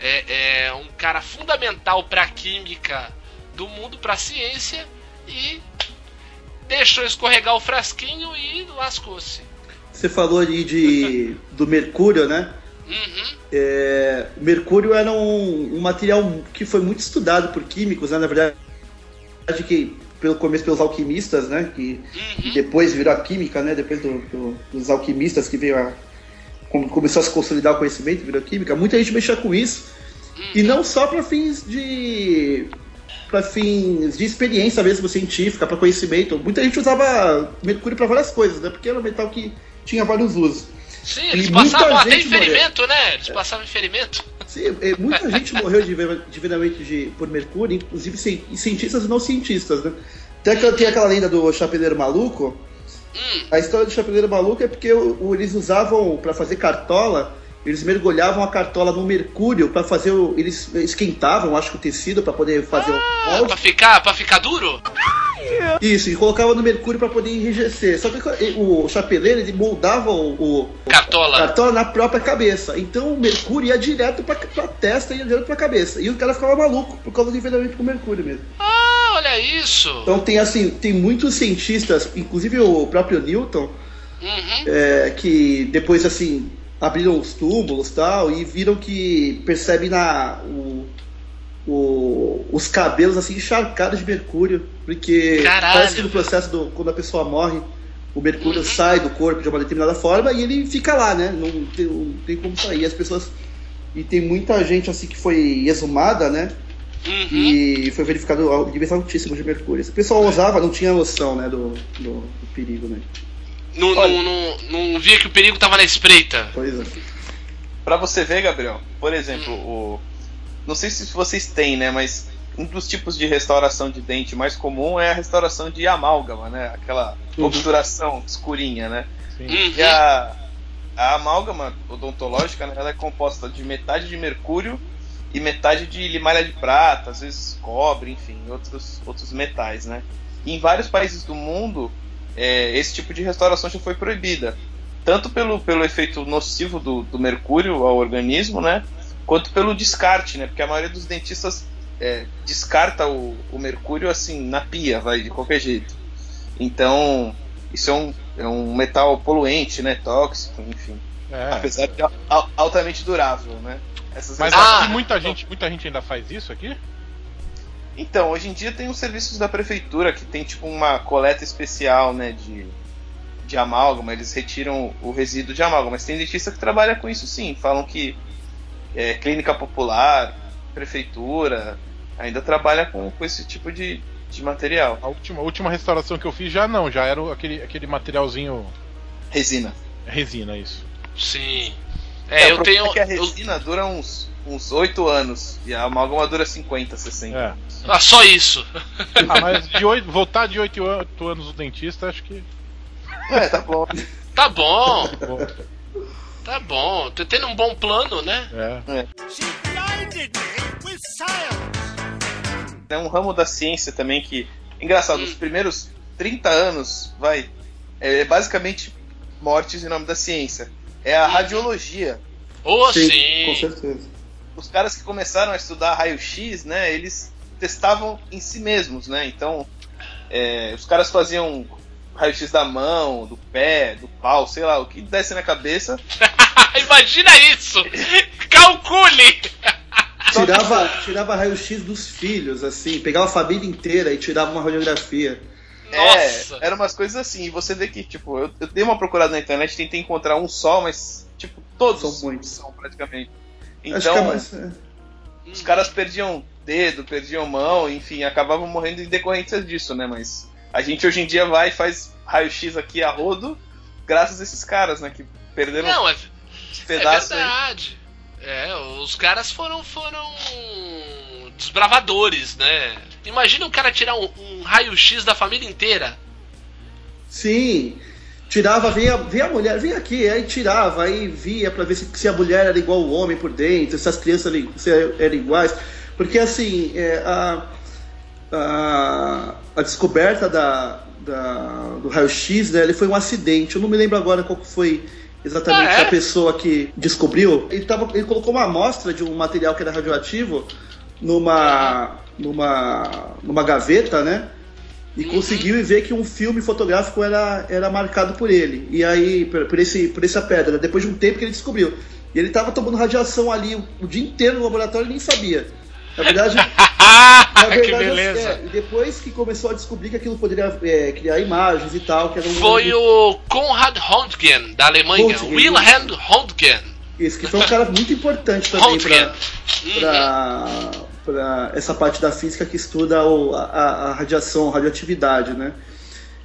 é, é um cara fundamental para a química do mundo, para a ciência e deixou escorregar o frasquinho e lascou-se. Você falou ali de, (laughs) do mercúrio, né? Uhum, É, mercúrio era um, um material que foi muito estudado por químicos, né? Na verdade, que pelo começo pelos alquimistas, né? Que uhum. depois virou a química, né? Depois do- do- dos alquimistas que veio a como começou a se consolidar o conhecimento, virou química. Muita gente mexia com isso e não só para fins de para fins de experiência mesmo científica, para conhecimento. Muita gente usava mercúrio para várias coisas, né? Porque era um metal que tinha vários usos. Sim, eles E passavam até ferimento, né? Eles passavam em ferimento. Sim, muita gente morreu de, de envenenamento de, por mercúrio, inclusive ci- cientistas e não cientistas, né? Até que tem aquela lenda do chapeleiro maluco. Hum, A história do chapeleiro maluco é porque o- o- eles usavam, para fazer cartola, eles mergulhavam a cartola no mercúrio para fazer o. Eles esquentavam, acho que o tecido para poder fazer Ah, o molde. pra ficar, pra ficar duro? Isso, e colocava no mercúrio para poder enrijecer. Só que o chapeleiro ele moldava o, o Cartola. cartola na própria cabeça. Então o mercúrio ia direto pra, pra testa e ia direto pra cabeça. E o cara ficava maluco por causa do envenenamento com mercúrio mesmo. Ah, olha isso. Então tem assim, tem muitos cientistas, inclusive o próprio Newton, Uhum. é, que depois assim abriram os túmulos tal e viram que percebe na o, o- os cabelos assim encharcados de mercúrio porque Caralho. parece que no processo do quando a pessoa morre o mercúrio sai do corpo de uma determinada forma e ele fica lá né não tem, não tem como sair as pessoas e tem muita gente assim que foi exumada né Uhum. e foi verificado níveis altíssimos de mercúrio o pessoal usava não tinha noção né do, do, do perigo né Não, não, não, não via que o perigo tava na espreita. pois é Pra você ver, Gabriel, por exemplo, o. Não sei se vocês têm, né? Mas um dos tipos de restauração de dente mais comum é a restauração de amálgama, né? Aquela Uhum. obturação escurinha, né? Uhum. E a, a amálgama odontológica, né, ela é composta de metade de mercúrio e metade de limalha de prata, às vezes cobre, enfim, outros, outros metais, né? E em vários países do mundo, é, esse tipo de restauração já foi proibida. Tanto pelo, pelo efeito nocivo do, do mercúrio ao organismo, né? Quanto pelo descarte, né? Porque a maioria dos dentistas é, descarta o, o mercúrio assim, na pia, vai, de qualquer jeito. Então, isso é um, é um metal poluente, né? Tóxico, enfim. É. Apesar de al- altamente durável, né? Essas Mas Ah. aqui muita gente, muita gente ainda faz isso aqui? Então, hoje em dia tem os serviços da prefeitura que tem tipo uma coleta especial, né, de, de amálgama, eles retiram o resíduo de amálgama, mas tem dentista que trabalha com isso sim, falam que é, clínica popular, prefeitura, ainda trabalha com, com esse tipo de, de material. A última, a última restauração que eu fiz já não, já era aquele, aquele materialzinho Resina. resina, isso. Sim. É, o eu tenho. é que a eu- resina dura uns, uns 8 anos e a amálgama dura 50, 60. É. Ah, só isso. Ah, mas de oito, voltar de 8 anos no dentista, acho que. É, tá bom. Tá bom, bom, tá bom. Tô tendo um bom plano, né? É. Science. É um ramo da ciência também que. Engraçado, Hum. os primeiros 30 anos, vai. É basicamente mortes em nome da ciência. É a radiologia. Ô, com sim. certeza Os caras que começaram a estudar raio-x, né? Eles testavam em si mesmos, né? Então, é, os caras faziam raio-x da mão, do pé, do pau, sei lá, o que desse na cabeça. (laughs) Imagina isso! Calcule! (laughs) Tirava, tirava raio-x dos filhos, assim, pegava a família inteira e tirava uma radiografia. Nossa! É, eram umas coisas assim. E você vê que, tipo, eu, eu dei uma procurada na internet, tentei encontrar um só, mas, tipo, todos São muitos. são praticamente. Acho Então, é mais. é. os caras perdiam dedo, perdiam mão, enfim, acabavam morrendo em decorrência disso, né? Mas a gente hoje em dia vai e faz raio-x aqui a rodo, graças a esses caras, né? Que perderam Não, é, os é pedaços aí. verdade. É, os caras foram foram desbravadores, né? Imagina o cara tirar um, um raio-x da família inteira. Sim. Tirava, vinha, vinha a mulher, vinha aqui, aí tirava, aí via pra ver se, se a mulher era igual o homem por dentro, se as crianças eram, se eram iguais. Porque assim, é, a, a, a descoberta da, da- do raio-x, né, ele foi um acidente. Eu não me lembro agora qual foi exatamente Ah, é? a pessoa que descobriu. Ele, tava, ele colocou uma amostra de um material que era radioativo numa, numa, numa gaveta, né? E conseguiu ver que um filme fotográfico era, era marcado por ele. E aí, por, por esse, por essa pedra, depois de um tempo que ele descobriu. E ele estava tomando radiação ali o, o dia inteiro no laboratório e nem sabia. Na verdade, (laughs) na verdade que beleza! é, e depois que começou a descobrir que aquilo poderia é, criar imagens e tal, que era um Foi o Konrad Röntgen, da Alemanha. Röntgen, Wilhelm Röntgen. Isso, que foi um cara muito importante também para para essa parte da física que estuda o- a, a- radiação, a radioatividade, né?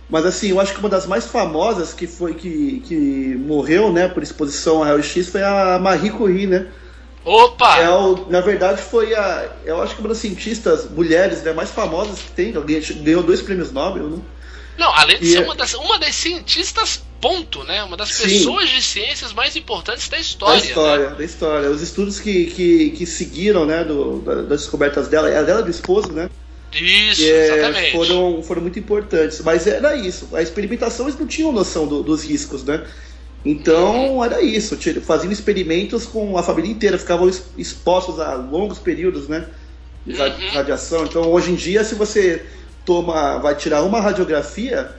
Mas assim, eu acho que uma das mais famosas que foi que, que morreu, né, por exposição a raio-x foi a Marie Curie, né? Opa! É o, na verdade foi a, eu acho que uma das cientistas mulheres né, mais famosas que tem, ganhou dois prêmios Nobel, né? Não, além de E ser é- uma das, uma das cientistas ponto, né? Uma das Sim. pessoas de ciências mais importantes da história. Da história, né? da história. Os estudos que, que, que seguiram, né, do, da- das descobertas dela, é a dela do esposo, né? Isso, é, exatamente. foram, foram muito importantes. Mas era isso. A experimentação eles não tinham noção do- dos riscos, né? Então era isso. Faziam experimentos com a família inteira, ficavam ex- expostos a longos períodos, né? De Uhum. radiação. Então hoje em dia, se você toma, vai tirar uma radiografia,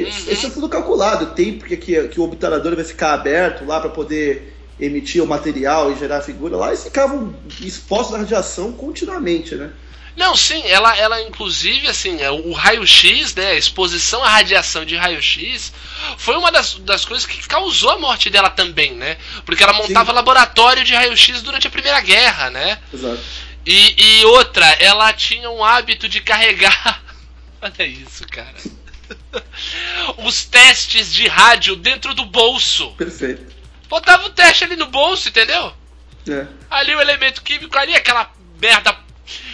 isso, Uhum. é tudo calculado. O tempo que, que, que o obturador vai ficar aberto lá para poder emitir o material e gerar a figura lá, eles ficavam expostos à radiação continuamente, né? Não, sim, ela, ela inclusive, assim, é, o raio-x, né, a exposição à radiação de raio-x, foi uma das, das coisas que causou a morte dela também, né? Porque ela montava Sim. laboratório de raio-x durante a Primeira Guerra, né? Exato. E, e outra, ela tinha um hábito de carregar. (laughs) Olha isso, cara. (laughs) Os testes de rádio dentro do bolso. Perfeito. Botava o teste ali no bolso, entendeu? É. Ali o elemento químico, ali aquela merda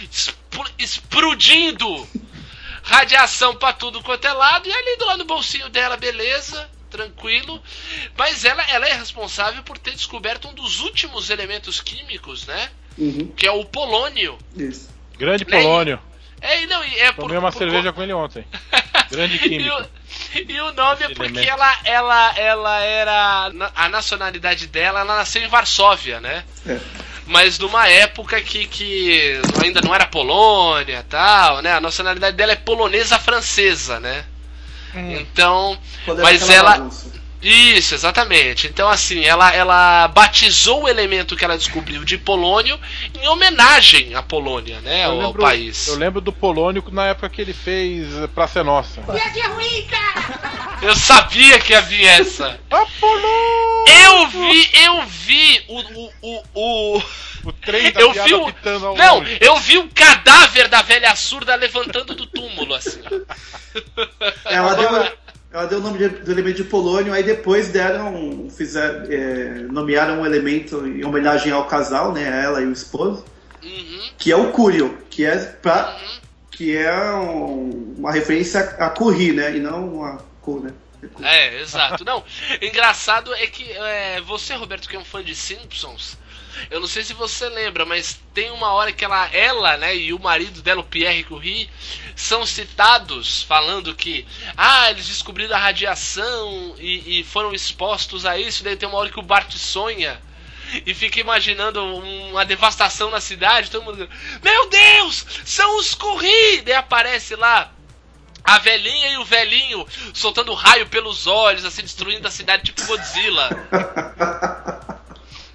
expl- explodindo (laughs) radiação pra tudo quanto é lado, e ali do lado do bolsinho dela, beleza, tranquilo. Mas ela, ela é responsável por ter descoberto um dos últimos elementos químicos, né? Uhum. Que é o polônio. Isso. Grande Nem- Polônio. É, e não, e é por, Tomei uma por- cerveja com ele ontem. (laughs) Grande e, químico. o, e o nome é Esse porque elemento. ela, ela, ela era. A nacionalidade dela, ela nasceu em Varsóvia, né? É. Mas numa época que, que ainda não era Polônia tal, né? A nacionalidade dela é polonesa francesa, né? Então. Quando Mas ela- bagunça. Isso, exatamente. Então, assim, ela, ela batizou o elemento que ela descobriu de polônio em homenagem à Polônia, né? Eu Ao, lembro, país. eu lembro do Polônio na época que ele fez Praça é Nossa. (laughs) Eu sabia que ia vir essa. Ah, Polônio! Eu vi, eu vi o. o, o, o- O trem da Eu piada vi o. ao Não, longe. eu vi o cadáver da velha surda levantando do túmulo, assim. ó. Ela deu, ela deu o nome de- do elemento de polônio, aí depois deram, fizeram, é, nomearam um elemento em homenagem ao casal, né, ela e o esposo, Uhum, que é o cúrio, que é pra, que é um- uma referência a curry, né, e não uma cor, né. É, exato. Não, engraçado é que é, você, Roberto, que é um fã de Simpsons, eu não sei se você lembra, mas tem uma hora que ela, ela, né, e o marido dela, o Pierre Curie, são citados falando que, ah, eles descobriram a radiação e, e foram expostos a isso. Daí tem uma hora que o Bart sonha e fica imaginando uma devastação na cidade. Todo mundo, meu Deus, são os Curie! Daí aparece lá a velhinha e o velhinho soltando raio pelos olhos, assim, destruindo a cidade tipo Godzilla. (laughs)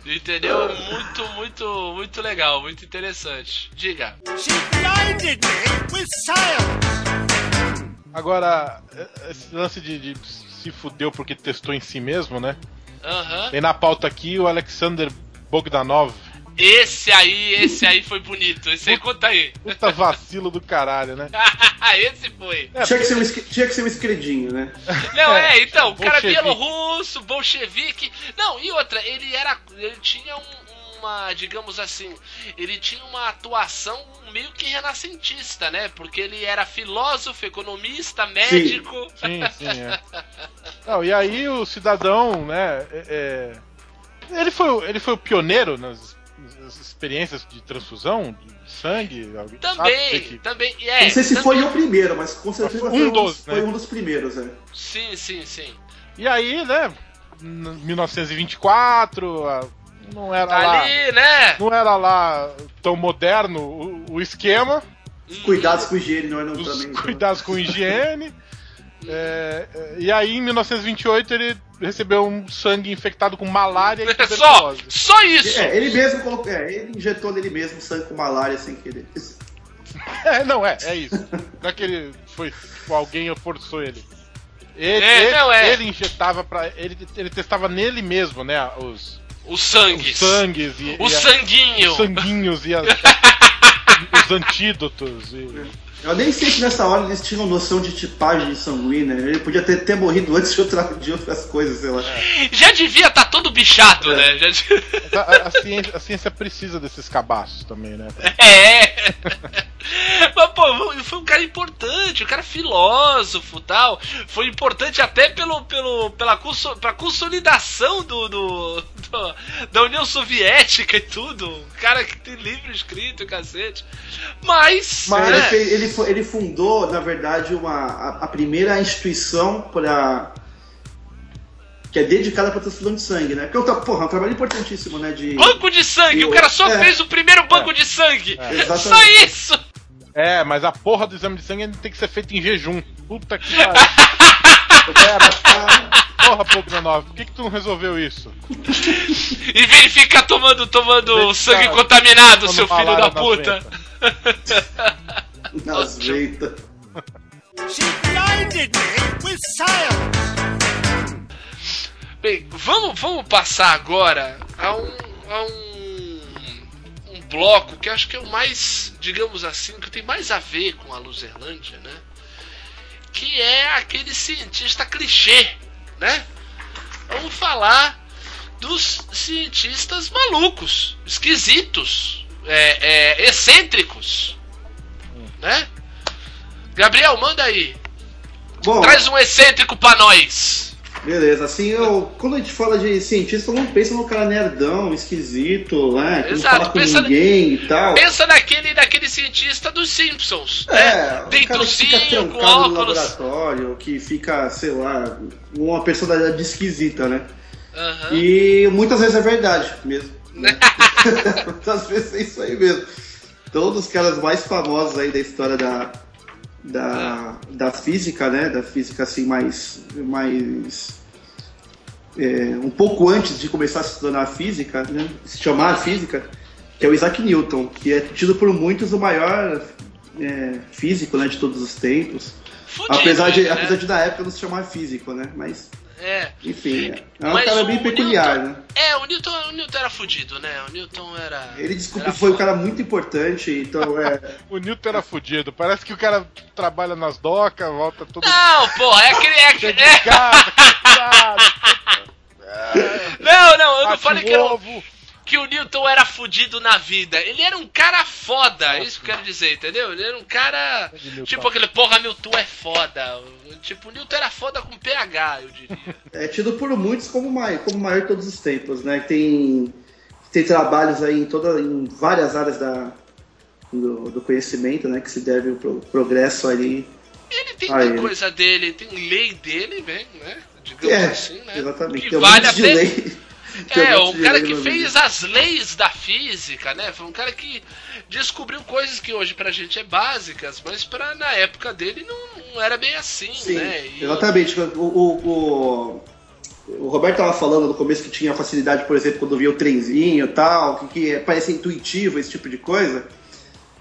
Entendeu? Muito, muito, muito legal, muito interessante. Diga. She blinded me with science. Agora, eh, esse lance de, de se fudeu porque testou em si mesmo, né? Aham. Tem na pauta aqui o Alexander Bogdanov. Esse aí, esse aí foi bonito. Esse aí, conta aí. Puta vacilo do caralho, né? (laughs) esse foi. Tinha que ser um, tinha que ser um esquerdinho, né. Não, é, então, o cara bielorrusso, bolchevique. Não, e outra, ele era. Ele tinha um- uma, digamos assim, ele tinha uma atuação meio que renascentista, né? Porque ele era filósofo, economista, médico. Sim, sim, é. Não, e aí o cidadão, né? é- é, ele, foi, o- ele foi o pioneiro nas, experiências de transfusão de sangue. Também, que- também. É, Não sei se também- foi o primeiro, mas com certeza Foi foi um um, dos, né? foi um dos primeiros, é. Sim, sim, sim. E aí, né? em 1924, a- não era Tá lá. ali, né? Não era lá tão moderno o, o esquema. Os cuidados com higiene não eram os também. cuidados com higiene. É, é, e aí, em 1928, ele recebeu um sangue infectado com malária e Só, tuberculose. só isso. É, ele mesmo colocou, é, ele injetou nele mesmo sangue com malária sem querer. (laughs) É, não, é, é isso. Não é que ele foi, tipo, alguém forçou ele. Ele, É, ele, não, é. ele injetava pra. Ele, ele testava nele mesmo, né? Os, Os os sangues. sangues e. O e a- sanguinho. os sanguinhos e as, (laughs) os antídotos. E, Eu nem sei se nessa hora eles tinham noção de tipagem sanguínea. Ele podia ter, ter morrido antes de, outra, de outras coisas, sei lá. Já devia estar todo bichado, É. né? Já a, a- a ciência, a ciência precisa desses cabaços também, né? É. (laughs) Mas, pô, foi um cara importante, um cara filósofo tal. Foi importante até pelo, pelo, pela conso, consolidação do, do, do- da União Soviética e tudo. Um cara que tem livro escrito, cacete. Mas. Mas Ele, né, fez- ele ele fundou, na verdade, uma, a, a primeira instituição para que é dedicada para transfusão de sangue, né? Porque é um, porra, é um trabalho importantíssimo, né? De, Banco de sangue, o cara só É. fez o primeiro banco de sangue. Exatamente. Só isso! É, mas a porra do exame de sangue tem que ser feito em jejum. Puta que pariu. (laughs) Porra, Bogdanov, por que, que tu não resolveu isso? E verifica tomando, tomando sangue contaminado, seu filho da puta. (laughs) (laughs) nas veitas. She blinded me with science. Bem, vamos, vamos passar agora a um, a um, um bloco que acho que é o mais, digamos assim, que tem mais a ver com a Luzerlândia, né? Que é aquele cientista clichê, né? Vamos falar dos cientistas malucos, esquisitos, é, é, excêntricos, né? Gabriel, manda aí. Bom, Traz um excêntrico pra nós. beleza. Assim, eu, quando a gente fala de cientista, não pensa no cara nerdão, esquisito, né? Que Exato, não fala com pensa- ninguém e tal. Pensa naquele, naquele cientista dos Simpsons, É, né? o Dentro cara que fica com trancado no laboratório, que fica, sei lá, uma personalidade esquisita, né? Aham. E muitas vezes é verdade mesmo. né? (laughs) (laughs) muitas vezes é isso aí mesmo. Todos os caras mais famosos aí da história da, da, da física, né? Da física assim mais. mais é, um pouco antes de começar a se tornar física, né? Se chamar física, que é o Isaac Newton, que é tido por muitos o maior é, físico né, de todos os tempos. Fudido, Apesar de, né? apesar de na época não se chamar físico, né? Mas, É. enfim, é um Mas cara bem peculiar, Newton- né? É, o Newton, o Newton era fudido, né? O Newton era. Ele desculpa, era foi um cara muito importante, então é. (laughs) O Newton era fudido. Parece que o cara trabalha nas docas, volta todo Não, porra, é aquele. É, aquele- é- casa, cansado, Não, não, eu não falei que, era um-. Que o Newton era fudido na vida. Ele era um cara foda, é isso que eu quero dizer, entendeu? Ele era um cara. Tipo aquele porra, Newton é foda. Tipo, o Newton era foda com PH, eu diria. É tido por muitos como o maior, como maior de todos os tempos, né? Tem, tem trabalhos aí em, toda, em várias áreas da, do, do conhecimento, né? Que se deve o pro- progresso ali. Ele tem ele. coisa dele, tem lei dele, né? né? Digamos É, assim, né? exatamente. Que Tem vale monte de um É, de cara que fez as leis da física, né? Foi um cara que descobriu coisas que hoje pra gente é básicas, mas pra, na época dele não, não era bem assim, Sim, né? E- exatamente. O, o, o, o Roberto tava falando no começo que tinha facilidade, por exemplo, quando via o trenzinho e tal, que, que parece intuitivo esse tipo de coisa.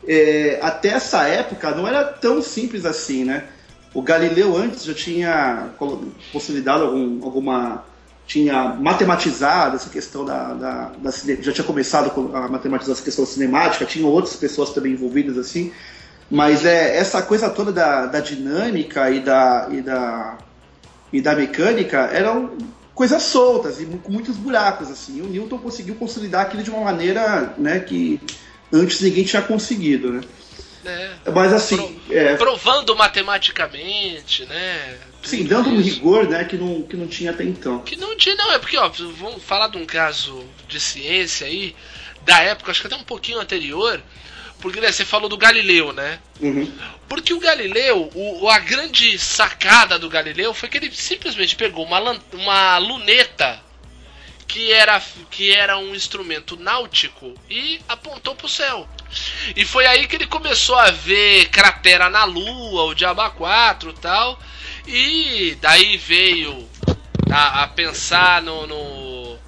É, até essa época não era tão simples assim, né? O Galileu antes já tinha consolidado algum, alguma. Tinha matematizado essa questão da, da, da já tinha começado com- a matematizar essa questão cinemática, tinham outras pessoas também envolvidas assim, mas é essa coisa toda da, da dinâmica e da, e da e da mecânica eram coisas soltas e com muitos buracos assim. O Newton conseguiu consolidar aquilo de uma maneira, né, que antes ninguém tinha conseguido, né? Né? Mas assim, é, Provando matematicamente, né? sim, dando um rigor, né, que não, que não tinha até então. Que não tinha, não, é porque, ó, vamos falar de um caso de ciência aí, da época, acho que até um pouquinho anterior, porque né, você falou do Galileu, né? Uhum. Porque o Galileu, o, a grande sacada do Galileu foi que ele simplesmente pegou uma, uma luneta que era, que era um instrumento náutico e apontou pro céu. E foi aí que ele começou a ver cratera na Lua, o Diaba 4 e tal. E daí veio a, a pensar no. no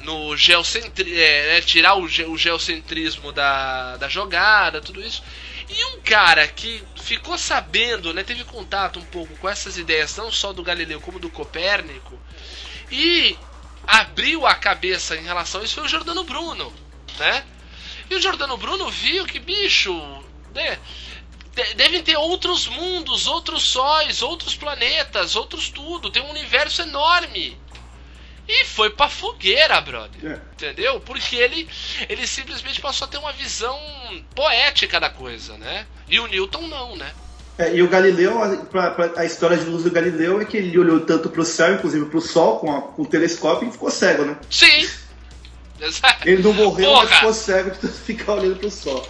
no geocentri é, né, tirar o, ge- o geocentrismo da, da jogada, tudo isso. E um cara que ficou sabendo, né, teve contato um pouco com essas ideias, não só do Galileu como do Copérnico, e abriu a cabeça em relação a isso foi o Giordano Bruno, né? E o Giordano Bruno viu que, bicho, né, de- devem ter outros mundos, outros sóis, outros planetas, outros tudo, tem um universo enorme. e foi pra fogueira, brother. É. Entendeu? Porque ele, ele simplesmente passou a ter uma visão poética da coisa, né? E o Newton não, né? É, e o Galileu, a, pra- pra- a história de luz do Galileu é que ele olhou tanto pro céu, inclusive pro sol, com, a- com o telescópio e ficou cego, né? Sim. Exato. (laughs) Ele não morreu, Porra. mas ficou cego de tanto (laughs) ficar olhando pro sol.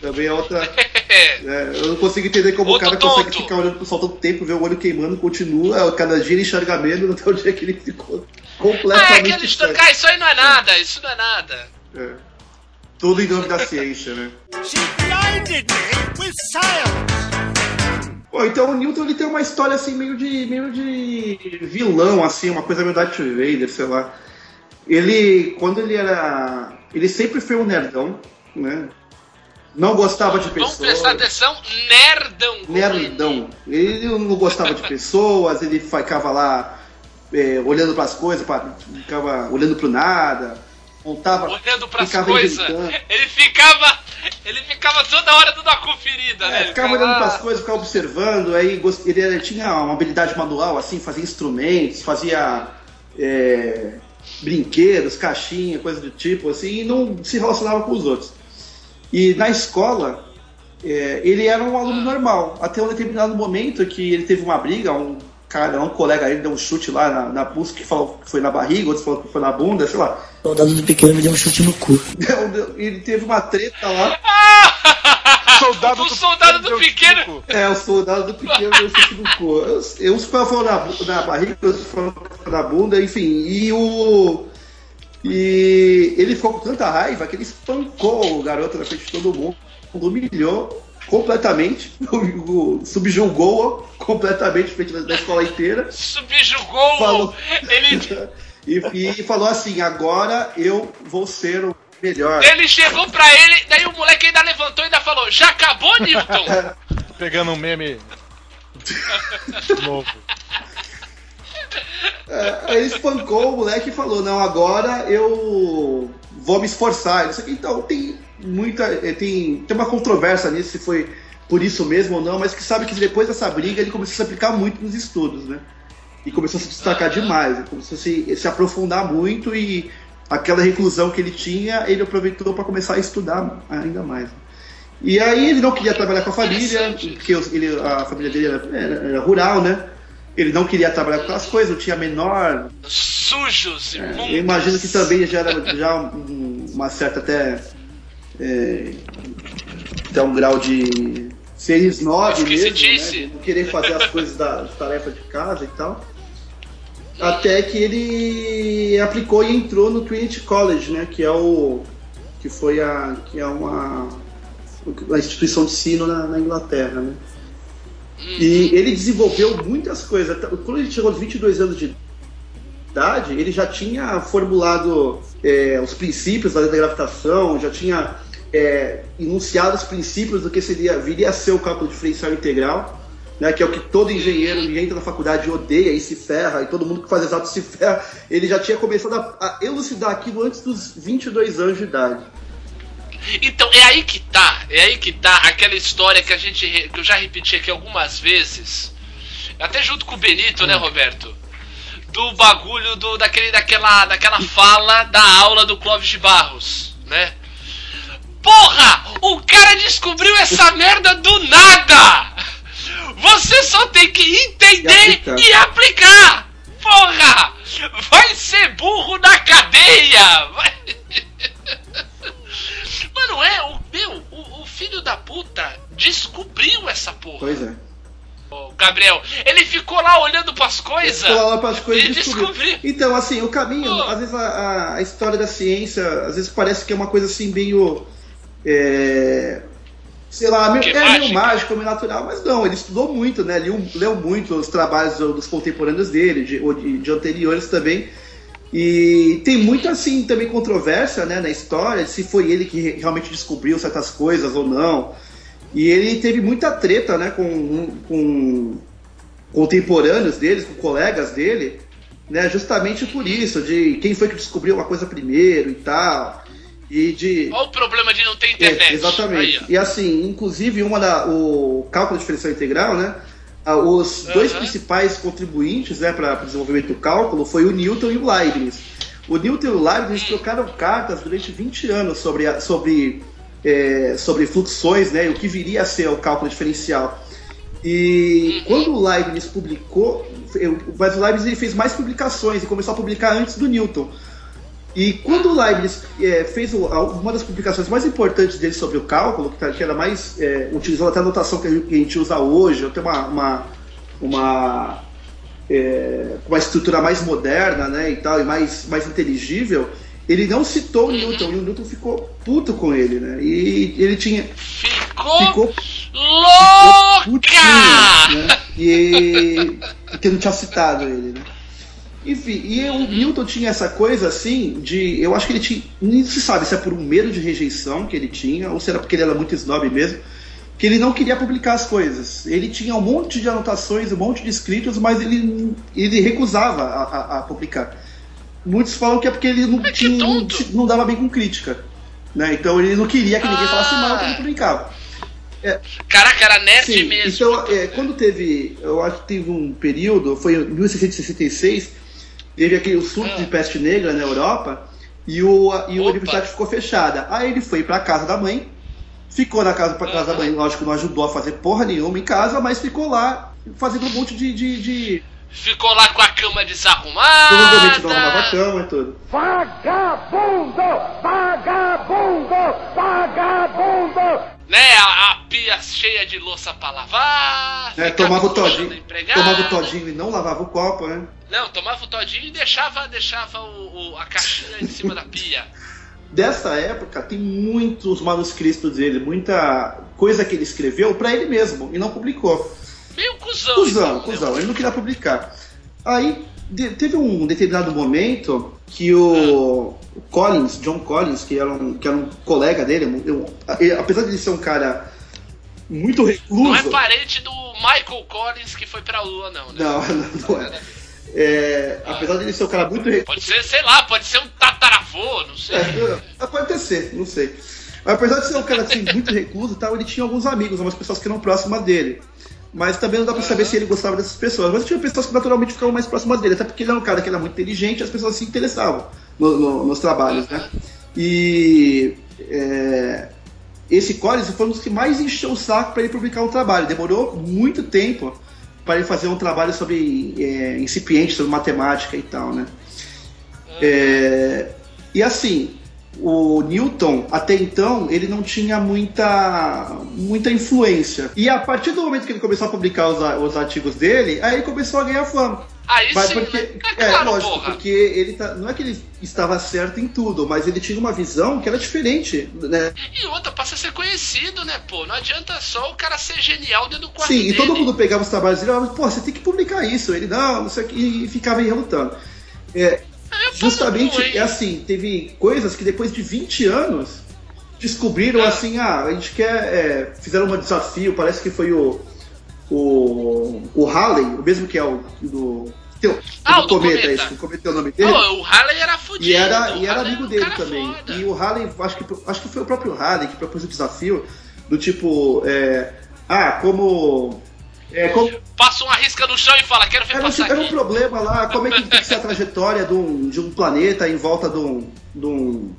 Também é outra. É. (laughs) é, eu não consigo entender como Outro o cara consegue tonto. ficar olhando pro sol tanto tempo, ver o olho queimando, continua, cada dia ele enxerga menos até o dia que ele ficou Ah, é completamente aquele cego. Ah, isso aí não é nada, isso não é nada. É. Tudo em nome da ciência, né? She blinded me with science. Bom, então o Newton ele tem uma história assim meio de meio de vilão assim, uma coisa meio Darth Vader, sei lá. Ele quando ele era, ele sempre foi um nerdão, né? Não gostava de Vamos pessoas. prestar atenção, nerdão. Nerdão. Ele não gostava de pessoas, ele ficava lá é, olhando para as coisas, pra- ficava olhando pro nada, montava, Olhando pras ficava coisas. Ele ficava. Ele ficava toda hora dando uma conferida, né? É, Ele ficava olhando para as coisas, ficava observando, aí ele era- tinha uma habilidade manual, assim, fazia instrumentos, fazia é, brinquedos, caixinha, coisa do tipo, assim, e não se relacionava com os outros. E na escola, é, ele era um aluno normal, até um determinado momento que ele teve uma briga, um cara, um colega ele deu um chute lá na, na busca que falou que foi na barriga, outros falou que foi na bunda, sei lá. O soldado do pequeno me deu um chute no cu. Ele teve uma treta lá. (laughs) Soldado o do soldado do deu pequeno. É, o soldado do pequeno deu chute no cu. Eu, eu uns falam na, na barriga, outros falam na bunda, enfim. E o. E ele ficou com tanta raiva que ele espancou o garoto na frente de todo mundo, humilhou completamente, (laughs) subjugou completamente na frente da, da escola inteira. Subjugou. Falou. Ele, (laughs) (laughs) E, e falou assim: agora eu vou ser o melhor. ele chegou pra ele, daí o moleque ainda levantou e ainda falou: Já acabou, Newton? Pegando um meme novo. É, aí ele espancou o moleque e falou: Não, agora eu vou me esforçar. Isso aqui, então tem muita. eh, Tem, tem uma controvérsia nisso, se foi por isso mesmo ou não, mas que sabe que depois dessa briga ele começou a se aplicar muito nos estudos, né? E começou a se destacar demais, começou a se, se aprofundar muito e aquela reclusão que ele tinha, ele aproveitou para começar a estudar ainda mais. E aí ele não queria trabalhar com a família, porque ele- a família dele era, era- era rural, né? Ele não queria trabalhar com aquelas coisas, não tinha a menor Sujos, imundos. É, eu imagino que também já era já um- uma certa até é, até um grau de ser snob mesmo, né? Não querer fazer as coisas da tarefa de casa e tal. Até que ele aplicou e entrou no Trinity College, né? Que é o que foi a que é uma uma instituição de ensino na, na Inglaterra, né? E ele desenvolveu muitas coisas. Quando ele chegou aos 22 anos de idade, ele já tinha formulado é, os princípios da lei da gravitação, já tinha é, enunciado os princípios do que seria, viria a ser o cálculo diferencial integral, né, que é o que todo engenheiro que entra na faculdade odeia e se ferra, e todo mundo que faz exato se ferra. Ele já tinha começado a, a elucidar aquilo antes dos 22 anos de idade. Então, é aí que tá, é aí que tá aquela história que a gente que eu já repeti aqui algumas vezes, até junto com o Benito, né, Roberto? Do bagulho do daquele daquela daquela fala da aula do Clóvis de Barros, né? Porra! O cara descobriu essa merda do nada! Você só tem que entender E aplicar. e aplicar! Porra! Vai ser burro na cadeia! Vai... (laughs) Mas não é, o meu, o, o filho da puta descobriu essa porra. Pois é. Ô, Gabriel, ele ficou lá olhando pras coisas. Ficou lá pras coisas Ele e descobriu. descobriu. Então, assim, o caminho, Pô. às vezes a, a- história da ciência, às vezes parece que é uma coisa assim meio. é, sei lá, meio, é meio mágico, meio natural, mas não, ele estudou muito, né? Leu, leu muito os trabalhos do- dos contemporâneos dele, de, de anteriores também. E tem muito assim também controvérsia né, na história, de se foi ele que re- realmente descobriu certas coisas ou não. E ele teve muita treta né, com, com contemporâneos deles, com colegas dele, né, justamente por isso, de quem foi que descobriu uma coisa primeiro e tal. E de. Olha o problema de não ter internet. É, exatamente. Aí, e assim, inclusive, uma da, o cálculo diferencial integral, né? Ah, os dois principais contribuintes né, para o desenvolvimento do cálculo foi o Newton e o Leibniz. O Newton e o Leibniz trocaram cartas durante 20 anos sobre, a- sobre, é, sobre fluxões né, e o que viria a ser o cálculo diferencial. E quando o Leibniz publicou, mas o Leibniz ele fez mais publicações e começou a publicar antes do Newton. E quando o Leibniz é, fez uma das publicações mais importantes dele sobre o cálculo, que, tá- era mais é, utilizando até a notação que a gente- usa hoje, até uma, uma, uma, é, uma estrutura mais moderna né, e tal, e mais, mais inteligível, ele não citou o Newton, e o Newton ficou puto com ele, né? E ele tinha. Ficou, Ficou louca! putinho, né? E que não tinha citado ele, né? Enfim, e o Newton tinha essa coisa assim de. Eu acho que ele tinha. Nem se sabe se é por um medo de rejeição que ele tinha, ou se era porque ele era muito snob mesmo, que ele não queria publicar as coisas. Ele tinha um monte de anotações, um monte de escritos, mas ele, ele recusava a, a- a publicar. Muitos falam que é porque ele não, Mas que tinha, não, não dava bem com crítica. Né? Então ele não queria que ninguém falasse mal, então ele Ah. publicava. Caraca, era nerd Sim, mesmo. então, é, quando teve, eu acho que teve um período, foi em 1666, teve aquele o surto Ah. de peste negra na Europa e, o, a- e a universidade ficou fechada. Aí ele foi pra casa da mãe, ficou na casa, pra casa da Aham. mãe, lógico, não ajudou a fazer porra nenhuma em casa, mas ficou lá fazendo um monte de. de, de Ficou lá com a cama provavelmente não arrumava desarrumada. cama e tudo. Né, a, a pia cheia de louça pra lavar. É, tomava o todinho, tomava o todinho e não lavava o copo, né? Não, tomava o todinho e deixava, deixava o, o- a caixinha em cima da pia. (laughs) dessa época tem muitos manuscritos dele, muita coisa que ele escreveu pra ele mesmo e não publicou. Meio cuzão. Cusão, então, né? cuzão, ele não queria publicar. Aí de- teve um determinado momento que o o Collins, John Collins, que era um, que era um colega dele, um- ele- apesar de ele ser um cara muito recluso. Não é parente do Michael Collins que foi pra lua, não, né? Não, (laughs) não, não é. É, apesar de ele ser um cara muito recluso. Pode ser, sei lá, pode ser um tataravô, não sei. É, pode até ser, não sei. Mas apesar de ser um cara assim, muito recluso e tal, ele tinha alguns amigos, algumas pessoas que eram próximas dele. Mas também não dá pra saber se ele gostava dessas pessoas. Mas tinha pessoas que naturalmente ficavam mais próximas dele, até porque ele era um cara que era muito inteligente as pessoas se interessavam no- no- nos trabalhos, né? E é, esse Collins foi um dos que mais encheu o saco para ele publicar um trabalho. Demorou muito tempo para ele fazer um trabalho sobre é, incipiente, sobre matemática e tal, né? É, e assim, o Newton, até então, ele não tinha muita, muita influência. E a partir do momento que ele começou a publicar os, os artigos dele, aí ele começou a ganhar fama. Aí Mas sim, porque, né? É é, claro, lógico, porra. porque ele tá, não é que ele estava certo em tudo, mas ele tinha uma visão que era diferente, né? E outra, passa a ser conhecido, né, pô? Não adianta só o cara ser genial dentro do quarto Sim, dele. e todo mundo pegava os trabalhos dele e falava, pô, você tem que publicar isso. Ele, não, não sei o que, e ficava aí relutando. É, Pô, justamente, é assim, teve coisas que depois de 20 anos descobriram Ah. assim, ah, a gente quer. é, fizeram um desafio, parece que foi o. O, o Halley, o mesmo que é o do. Teu, Ah, do o do cometa, cometa. esse, o cometa é o nome dele. Pô, o Harley era fudido. E era, e era amigo um dele também. foda. E o Halley, acho que, acho que foi o próprio Halley que propôs o desafio do tipo. é, ah, como. É, como Passa uma risca no chão e fala, quero ver era, um, passar era um aqui. problema lá, como é que tem que ser a (laughs) trajetória de um, de um planeta em volta de um. De, um,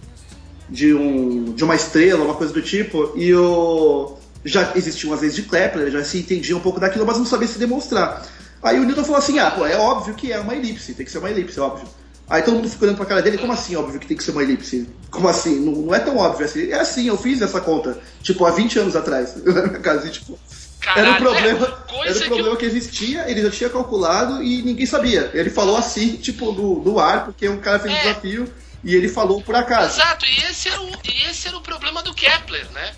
de, um, de uma estrela, uma coisa do tipo. E o. Já existiam as leis de Kepler, já se entendia um pouco daquilo, mas não sabia se demonstrar. Aí o Newton falou assim: ah, pô, é óbvio que é uma elipse, tem que ser uma elipse, óbvio. Aí todo mundo ficou olhando pra cara dele, como assim, óbvio que tem que ser uma elipse? Como assim? Não, não é tão óbvio assim. É assim, eu fiz essa conta, tipo, há 20 anos atrás, (laughs) na minha casa, e, tipo, Caralho, era um problema, era um que problema que, existia, ele já tinha calculado e ninguém sabia. Ele falou assim, tipo, no, no ar, porque um cara fez um É. desafio e ele falou por acaso. Exato, e esse, era o, esse era o problema do Kepler, né?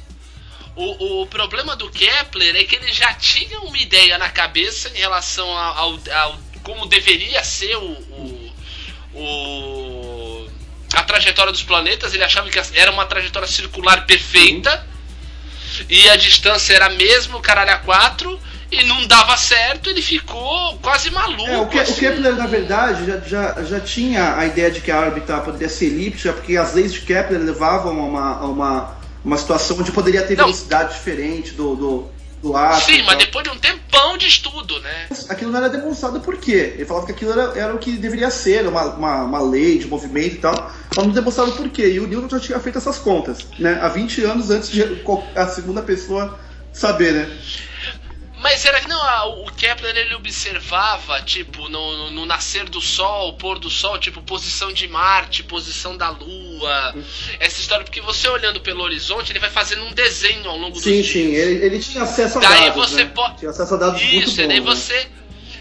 O, o problema do Kepler é que ele já tinha uma ideia na cabeça em relação ao, ao- ao- como deveria ser o, o, o- a trajetória dos planetas. Ele achava que era uma trajetória circular perfeita e a distância era mesmo caralho a 4 e não dava certo. Ele ficou quase maluco. É, o, Ke- o assim. Kepler, na verdade, já, já, já tinha a ideia de que a órbita poderia ser elíptica, porque as leis de Kepler levavam a uma, a uma, uma situação onde poderia ter Não. velocidade diferente do, do, do ato. Sim, mas depois de um tempão de estudo, né? Aquilo não era demonstrado por quê? Ele falava que aquilo era, era o que deveria ser, uma, uma, uma lei de movimento e tal, mas não demonstrado por quê. E o Newton já tinha feito essas contas, né? Há 20 anos antes de a segunda pessoa saber, né? Mas era que não, a- o Kepler ele observava, tipo, no, no- no nascer do sol, pôr do sol, tipo, posição de Marte, posição da Lua. Essa história, porque você olhando pelo horizonte, ele vai fazendo um desenho ao longo Sim, dos sim, dias. ele, ele tinha acesso a Daí dados. você né? pode- Tinha acesso a dados muito Isso, e daí bons. né? você.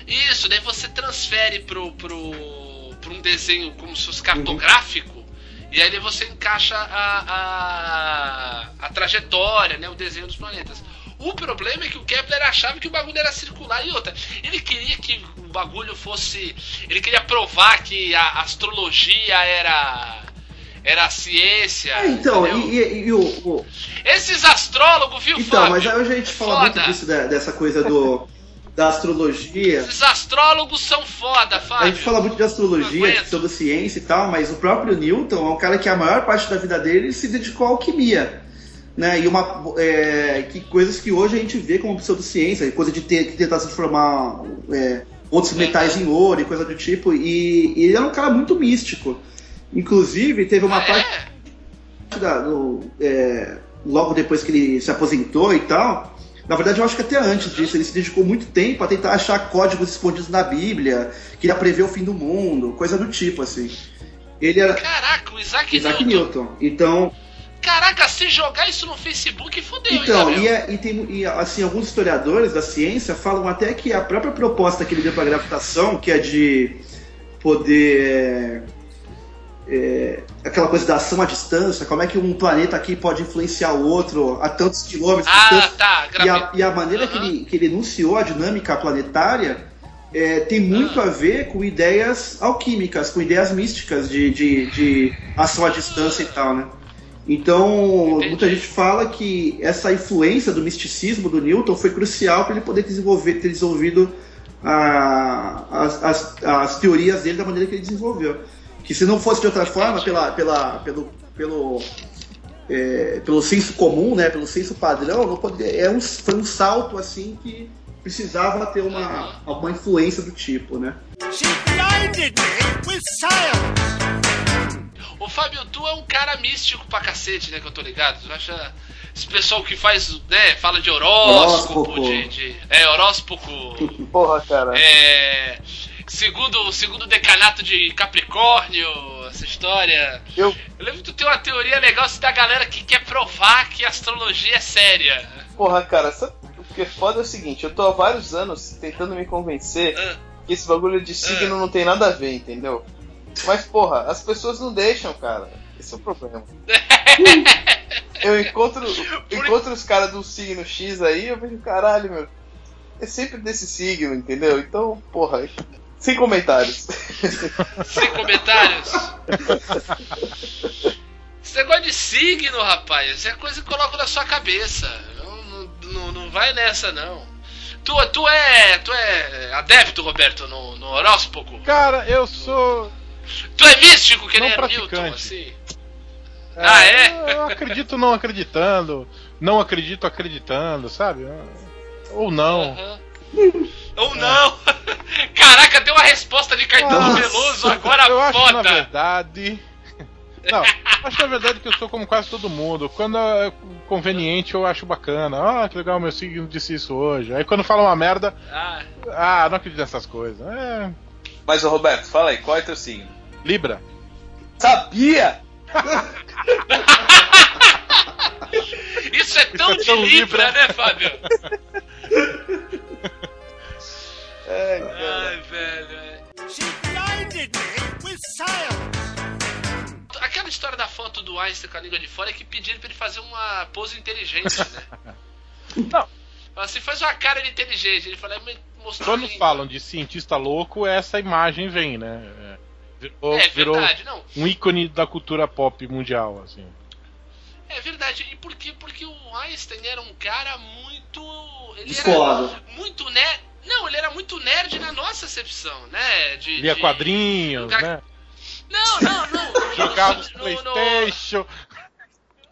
Isso, daí você transfere pro, pro, pro um desenho como se fosse cartográfico. E aí daí você encaixa a, a, a trajetória, né, o desenho dos planetas. O problema é que o Kepler achava que o bagulho era circular e outra. Ele queria que o bagulho fosse. Ele queria provar que a astrologia era. Era a ciência. É, então, entendeu? e, e- e o, o- Esses astrólogos, viu, Então, Fábio? mas aí a gente fala Foda. muito disso, da- dessa coisa do, da astrologia. Esses astrólogos são foda, Fábio. A gente fala muito de astrologia, de pseudociência e tal, mas o próprio Newton é um cara que a maior parte da vida dele se dedicou à alquimia. Né? E uma, é, que coisas que hoje a gente vê como pseudociência, coisa de ter, que tentar transformar é, outros metais em ouro e coisa do tipo. E, e ele era um cara muito místico. Inclusive, teve uma Ah, parte é? da- no- é, logo depois que ele se aposentou e tal. Na verdade, eu acho que até antes disso, ele se dedicou muito tempo a tentar achar códigos escondidos na Bíblia, queria prever o fim do mundo, coisa do tipo, assim. Ele era Caraca, o Isaac, Isaac Newton. Newton. Então, Caraca, se jogar isso no Facebook, fodeu, então hein, e, é- e tem e, assim alguns historiadores da ciência falam até que a própria proposta que ele deu para a gravitação, que é de poder é, aquela coisa da ação à distância, como é que um planeta aqui pode influenciar o outro a tantos quilômetros Ah, distância. tá, E a, e a maneira que, Aham. ele, que ele enunciou a dinâmica planetária é, tem muito Ah. a ver com ideias alquímicas, com ideias místicas de, de, de ação à distância e tal, né? Então, Entendi. muita gente fala que essa influência do misticismo do Newton foi crucial para ele poder desenvolver, ter desenvolvido a- as, as, as teorias dele da maneira que ele desenvolveu. Que se não fosse de outra forma, pela, pela, pelo, pelo, é, pelo senso comum, né, pelo senso padrão, não poderia, é um, foi um salto assim que precisava ter uma, uma influência do tipo, né? She blinded me with science. Ô, Fábio, tu é um cara místico pra cacete, né, que eu tô ligado. Tu acha... Esse pessoal que faz, né, fala de horóscopo, Horóscopo. de, de... É, horóscopo... (laughs) Porra, cara. é... Segundo, segundo decanato de Capricórnio, essa história. Eu, Eu lembro que tu tem uma teoria legal assim, da galera que quer provar que a astrologia é séria. porra, cara, sabe o que é foda é o seguinte, eu tô há vários anos tentando me convencer Ah. que esse bagulho de signo não tem nada a ver, entendeu? Mas, porra, as pessoas não deixam, cara. Esse é o problema. (laughs) Eu encontro, encontro os caras do signo X aí, eu vejo, caralho, meu. É sempre desse signo, entendeu? Então, porra, sem comentários. Sem comentários. Esse negócio de signo, rapaz, isso é coisa que eu coloco na sua cabeça. Não, não, não, vai nessa, não. Tu, tu, é, tu é adepto, Roberto, no, no horóscopo? Cara, eu sou. Tu é místico, que Não nem era o praticante. Newton, assim? Ah, é? Eu acredito não acreditando, não acredito acreditando, sabe? Ou não. Aham. Ou não! (laughs) Caraca, deu uma resposta de Caetano Nossa, Veloso agora eu acho na foda! verdade. (laughs) Não, acho na verdade que eu sou como quase todo mundo. Quando é conveniente, eu acho bacana. Ah, que legal, meu signo disse isso hoje. Aí quando fala uma merda, Ah, ah, não acredito nessas coisas. É. Mas, Roberto, fala aí, qual é teu signo? Libra. Sabia! (laughs) isso é tão é de tão Libra, Libra. né, Fábio? É. Ai, velho. é. She blinded me with science. Aquela história da foto do Einstein com a língua de fora é que pediram pra ele fazer uma pose inteligente, né? (laughs) Não. Fala assim, faz uma cara de inteligente. Ele falou, "Me mostrou a Quando língua." falam de cientista louco, essa imagem vem, né? É, Virou, É virou verdade, não. um ícone da cultura pop mundial, assim. É verdade. E por quê? Porque o Einstein era um cara muito. Ele Descolado. muito nerd. Não, ele era muito nerd na nossa acepção, né? De, Lia de- quadrinhos, lugar- né? Não, não, não. (laughs) Jogava No- no- Playstation.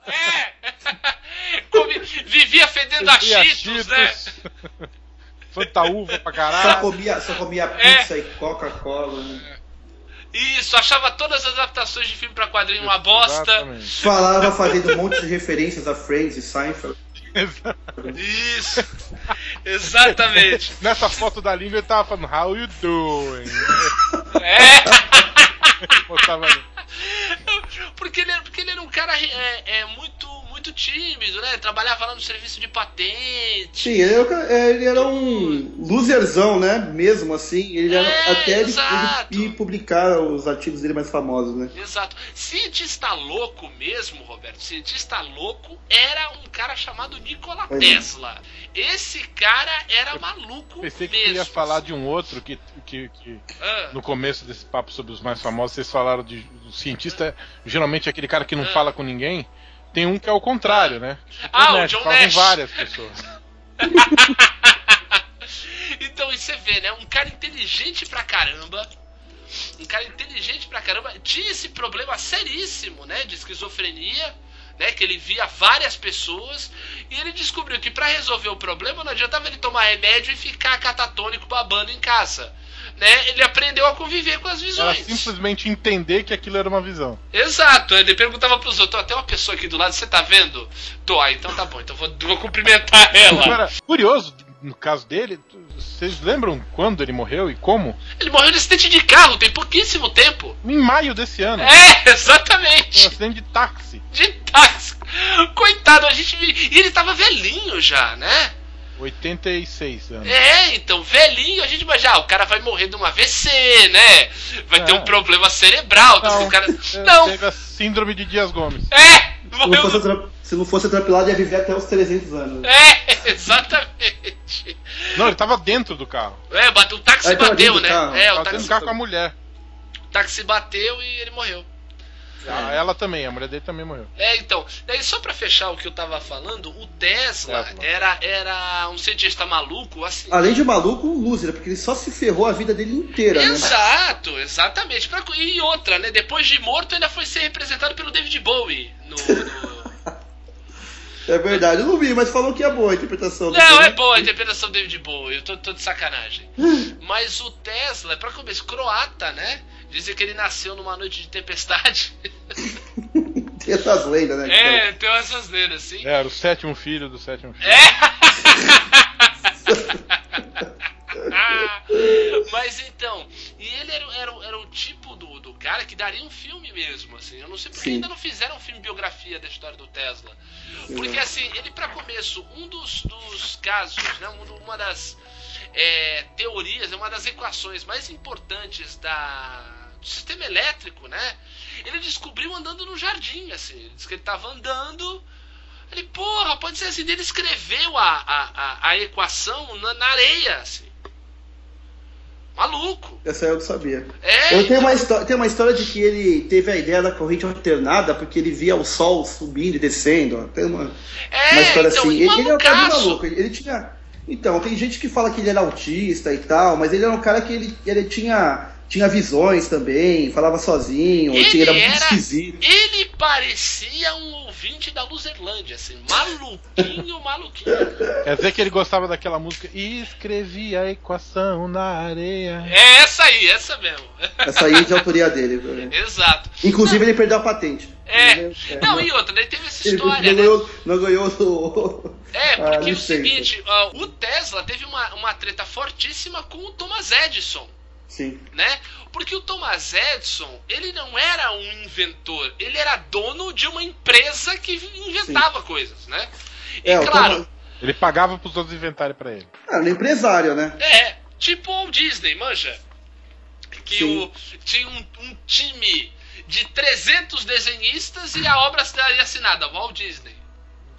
É! (laughs) Come- Vivia fedendo a Fazia Cheetos, né? (laughs) Fantaúva pra Só caralho. comia, só comia É. pizza e Coca-Cola. né? Isso, achava todas as adaptações de filme pra quadrinho uma bosta. Exatamente. Falava fazendo um monte de referências a Friends e Seinfeld. Isso, exatamente. Nessa foto da língua ele tava falando How you doing? É, porque ele, porque ele era um cara é, é, muito, muito tímido, né? Trabalhava lá no serviço de patente. Sim, ele era, ele era um loserzão, né? Mesmo assim. Ele era, É, até ele, exato. ele publicar os artigos dele mais famosos, né? Exato. Cientista louco mesmo, Roberto, cientista louco era um cara chamado Nikola é. Tesla. Esse cara era maluco Pensei que mesmo. ia falar de um outro que, que, que Ah, no começo desse papo sobre os mais famosos, vocês falaram de do cientista, geralmente é aquele cara que não Ah. fala com ninguém. Tem um que é o contrário, né? Ah, o Nash, John fala com Nash. várias pessoas. (laughs) Então, e você vê, né? Um cara inteligente pra caramba. Um cara inteligente pra caramba. Tinha esse problema seríssimo, né? De esquizofrenia. Né, que ele via várias pessoas e ele descobriu que pra resolver o problema não adiantava ele tomar remédio e ficar catatônico babando em casa. Né? Ele aprendeu a conviver com as Era visões. simplesmente entender que aquilo era uma visão. Exato, ele perguntava pros outros, "Ó, tem uma pessoa aqui do lado, você tá vendo? Tô, ah, então tá bom, então vou, vou cumprimentar (laughs) ela. Agora, curioso, no caso dele, vocês lembram quando ele morreu e como? Ele morreu de acidente de carro, tem pouquíssimo tempo. Em maio desse ano. É, (laughs) Um exatamente. acidente de táxi. De táxi. Coitado, a gente. E ele tava velhinho já, né? 86 anos. É, então, velhinho, a gente imagina, ah, o cara vai morrer de um AVC, né? Vai ter É. um problema cerebral. Não, o cara... (laughs) Não, Teve a síndrome de Dias Gomes. é, Se não morreu. fosse, se não fosse atropelado, ia viver até os 300 anos. É, (laughs) exatamente. Não, ele tava dentro do carro. É, bateu, o táxi bateu, né? É, o táxi, carro com a mulher. o táxi bateu e ele morreu. Ah, Ela também, a mulher dele também morreu. É, então, daí só pra fechar o que eu tava falando, o Tesla Tesla. era, era um cientista maluco, assim. Além de maluco, um loser, porque ele só se ferrou a vida dele inteira, né? Exato, exatamente. Pra- E outra, né? Depois de morto, ainda foi ser representado pelo David Bowie. No, no- (laughs) É verdade, eu não vi, mas falou que é boa a interpretação. Não, dele. é boa a interpretação do David Bowie, eu tô, tô de sacanagem. (laughs) Mas o Tesla, pra começo, croata, né? Dizem que ele nasceu numa noite de tempestade. (laughs) Tem essas lendas, né? É, tem essas lendas, assim. Era o sétimo filho do sétimo filho. Ah, (laughs) mas então, e ele era, era, era o tipo do, do cara que daria um filme mesmo, assim. Eu não sei porque Sim. ainda não fizeram um filme biografia da história do Tesla. Porque assim, ele pra começo, um dos, dos casos, né, um- uma das é, teorias, uma das equações mais importantes da, sistema elétrico, né? Ele descobriu andando no jardim, assim. Ele disse que ele tava andando. Ele, porra, pode ser assim. Ele escreveu a, a, a, equação na, na areia, assim. Maluco. Essa eu não sabia. É, Eu tenho uma, história, tem uma história de que ele teve a ideia da corrente alternada porque ele via o sol subindo e descendo. Tem uma, é, uma história então, assim. Ele, ele é um cara maluco. Ele, ele tinha. Então, tem gente que fala que ele era autista e tal, mas ele era um cara que ele, ele tinha, tinha visões também, falava sozinho, Ele era muito era- esquisito. Ele parecia um ouvinte da Luzerlândia, assim, maluquinho, (laughs) maluquinho. Quer dizer que ele gostava daquela música e escrevi a equação na areia. É essa aí, essa mesmo. Essa aí é de autoria dele. (laughs) Exato. Inclusive, ele perdeu a patente. É. Ele- Não, e outra, daí teve essa Ele história, não né? ganhou, não ganhou o. É, a porque é o seguinte, o Tesla teve uma, uma treta fortíssima com o Thomas Edison. Sim. né? Porque o Thomas Edison, ele não era um inventor, ele era dono de uma empresa que inventava coisas, né? E É, claro, Thomas- Ele pagava pros outros inventarem pra ele. Ah, ele é empresário, né? é, tipo o Disney, manja. Que Sim. o, tinha um, um time de 300 desenhistas e a obra estaria assinada, Walt Disney.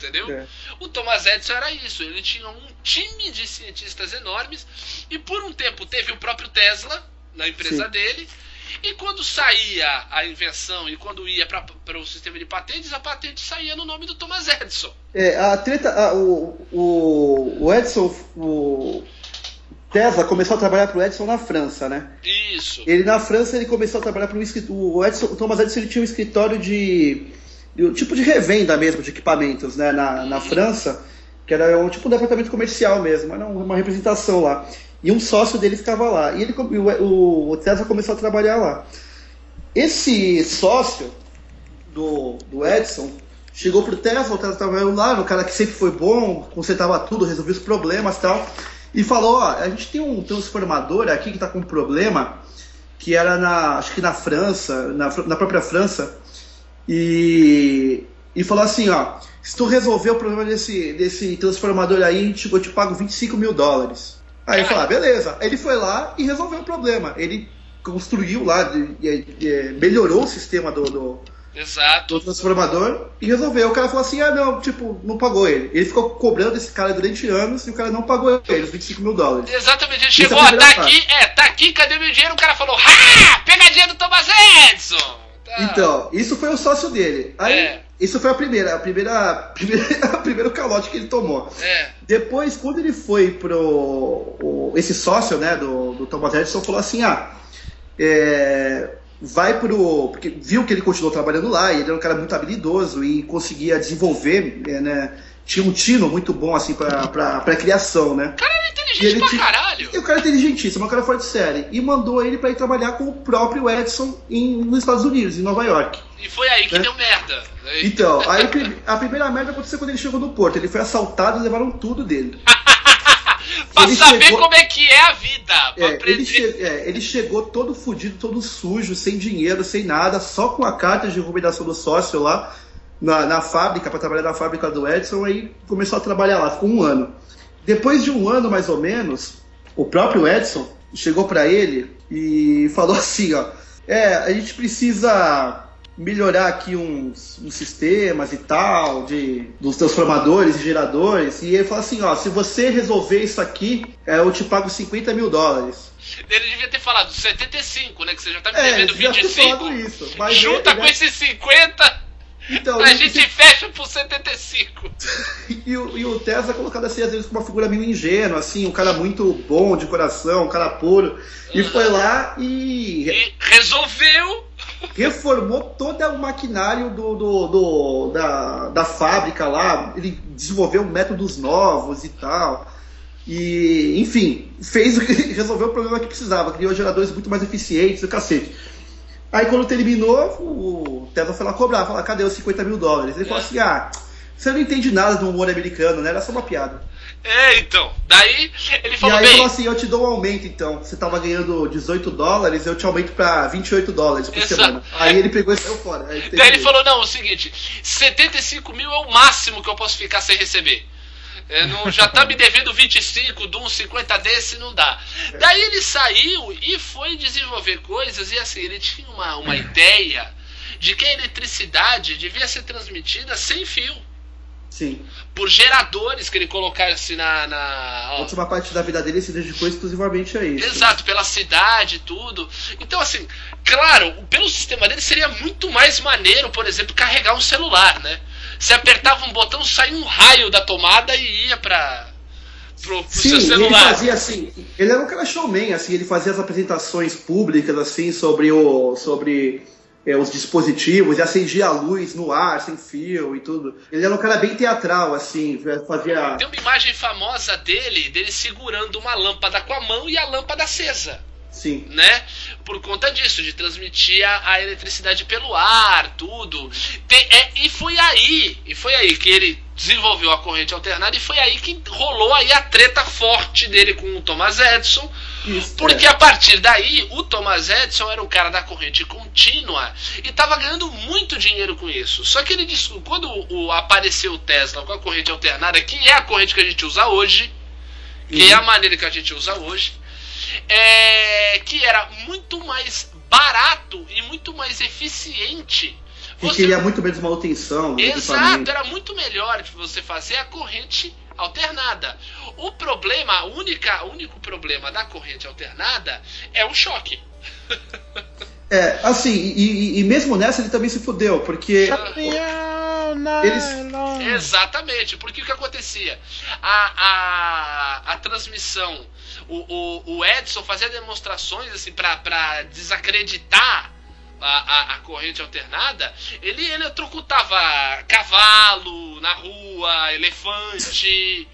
Entendeu? É. O Thomas Edison era isso, ele tinha um time de cientistas enormes e por um tempo teve o próprio Tesla na empresa Sim. dele. E quando saía a invenção e quando ia para o sistema de patentes, a patente saía no nome do Thomas Edison. É, a treta. a- o, o, o Edson. O Tesla começou a trabalhar pro Edson na França, né? Isso. Ele na França ele começou a trabalhar para um escritório. O, Edson, o Thomas Edison ele tinha um escritório de, e o tipo de revenda mesmo de equipamentos, né, na, na França, que era um tipo um departamento comercial mesmo, era uma representação lá. E um sócio dele ficava lá. E ele, o, o, Tesla começou a trabalhar lá. Esse sócio do, do Edson chegou pro Tesla, o Tesla trabalhando lá, o cara que sempre foi bom, consertava tudo, resolvia os problemas e tal. E falou, ó, a gente tem um transformador aqui que está com um problema, que era na, acho que na França, na, na própria França, e, e falou assim, ó, se tu resolver o problema desse, desse transformador aí, eu te pago 25 mil dólares. Aí ele falou, ah, beleza. Ele foi lá e resolveu o problema. Ele construiu lá, melhorou o sistema do, do, do transformador e resolveu. O cara falou assim: ah, não, tipo, não pagou ele. Ele ficou cobrando esse cara durante anos e o cara não pagou ele, os 25 mil dólares. Exatamente, ele é chegou, primeira tá parte. aqui, é, tá aqui, cadê meu dinheiro? O cara falou, ha! Pegadinha do Thomas Edison! Tá. Então, isso foi o sócio dele. Aí, É. isso foi a primeira, a primeira, a primeira, (laughs) a primeiro calote que ele tomou. É, Depois, quando ele foi pro. o- esse sócio, né, do, do Thomas Edison, falou assim: ah, é, vai pro. Porque viu que ele continuou trabalhando lá, e ele era um cara muito habilidoso e conseguia desenvolver, é, né? Tinha um tino muito bom, assim, pra, pra, pra criação, né? cara era E inteligente ele pra tinha- caralho. E o cara é inteligentíssimo, é um cara fora de série. E mandou ele pra ir trabalhar com o próprio Edison em, nos Estados Unidos, em Nova York. E foi aí que É. deu merda. Então, aí a primeira merda aconteceu quando ele chegou no porto. Ele foi assaltado e levaram tudo dele. (laughs) pra ele saber chegou- como é que é a vida. É, ele, che- é, ele chegou todo fudido, todo sujo, sem dinheiro, sem nada, só com a carta de recomendação do sócio lá na, na fábrica, para trabalhar na fábrica do Edson, aí começou a trabalhar lá, ficou um ano. Depois de um ano mais ou menos, o próprio Edson chegou para ele e falou (laughs) assim: ó, é, a gente precisa melhorar aqui uns, uns sistemas e tal, de, dos transformadores e geradores. E ele falou assim: ó, se você resolver isso aqui, é, eu te pago 50 mil dólares. Ele devia ter falado 75, né? Que você já tá me É, devendo já ter 25. falado isso. Mas Junta ele, com né? esses 50, Então, a gente fecha por 75. (laughs) E o, e o Tesla é colocado assim, às vezes, como uma figura meio ingênua, assim, um cara muito bom de coração, um cara puro. E foi lá e E resolveu. reformou todo o maquinário do, do- do- da, da fábrica lá. Ele desenvolveu métodos novos e tal. E, enfim, fez o que (laughs) resolveu o problema que precisava, criou geradores muito mais eficientes, o cacete. Aí quando terminou, o Tesla foi lá cobrar, falar, cadê os 50 mil dólares? Ele falou assim, ah, você não entende nada do humor americano, né? Era só uma piada. É, então. Daí ele E falou aí bem. falou assim, eu te dou um aumento então. Você tava ganhando 18 dólares, eu te aumento pra 28 dólares por Exato. semana. Aí ele pegou e saiu fora. Aí Daí ele falou, não, é o seguinte, 75 mil é o máximo que eu posso ficar sem receber. É, não- já tá me devendo 25, de uns 50 desse, não dá. Daí ele saiu e foi desenvolver coisas, e assim, ele tinha uma, uma ideia de que a eletricidade devia ser transmitida sem fio. Sim. Por geradores que ele colocasse na. na A ó, última parte da vida dele se dedicou exclusivamente a isso. Exato, pela cidade e tudo. Então, assim, claro, pelo sistema dele seria muito mais maneiro, por exemplo, carregar um celular, né? Você apertava um botão, saía um raio da tomada e ia pra. pro, pro Sim, seu ele fazia assim. Ele era um cara showman, assim, ele fazia as apresentações públicas, assim, sobre o. sobre é, os dispositivos, e acendia a luz no ar, sem fio e tudo. Ele era um cara bem teatral, assim, fazia. Tem uma imagem famosa dele, dele segurando uma lâmpada com a mão e a lâmpada acesa. Sim. né? Por conta disso, de transmitir a, a eletricidade pelo ar, tudo. Tem- é, e foi aí, e foi aí que ele desenvolveu a corrente alternada e foi aí que rolou aí a treta forte dele com o Thomas Edison. Isso, Porque é. a partir daí, o Thomas Edison era um cara da corrente contínua e estava ganhando muito dinheiro com isso. Só que ele disse, quando o, apareceu o Tesla com a corrente alternada, que é a corrente que a gente usa hoje, que é a maneira que a gente usa hoje, é, que era muito mais barato e muito mais eficiente. E queria muito menos manutenção do Exato, era muito melhor você fazer a corrente alternada. O problema, a única, o único problema da corrente alternada é o choque. É, assim, e, e- mesmo nessa ele também se fudeu, porque Caminhão, Eles- nylon. Exatamente, porque o que acontecia? A, a, a transmissão, o, o, o Edson fazia demonstrações assim para desacreditar a, a, a corrente alternada, ele eletrocutava cavalo na rua, elefante,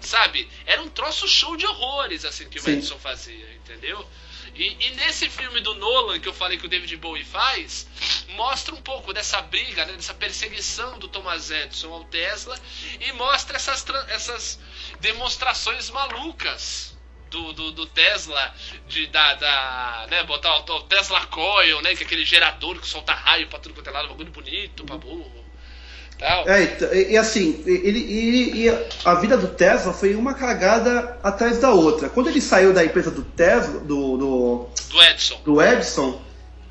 sabe? Era um troço show de horrores, assim, que o Sim. Edison fazia, entendeu? E, e nesse filme do Nolan, que eu falei que o David Bowie faz, mostra um pouco dessa briga, né, dessa perseguição do Thomas Edison ao Tesla, e mostra essas, essas demonstrações malucas do, do, do Tesla, de da, da né, botar o, o Tesla Coil, né, que é aquele gerador que solta raio pra tudo quanto é lado, um bagulho bonito pra burro. Tal. É, então, e, assim, ele, e, e a vida do Tesla foi uma cagada atrás da outra. Quando ele saiu da empresa do Tesla, do, do, Do Edson. do Edison,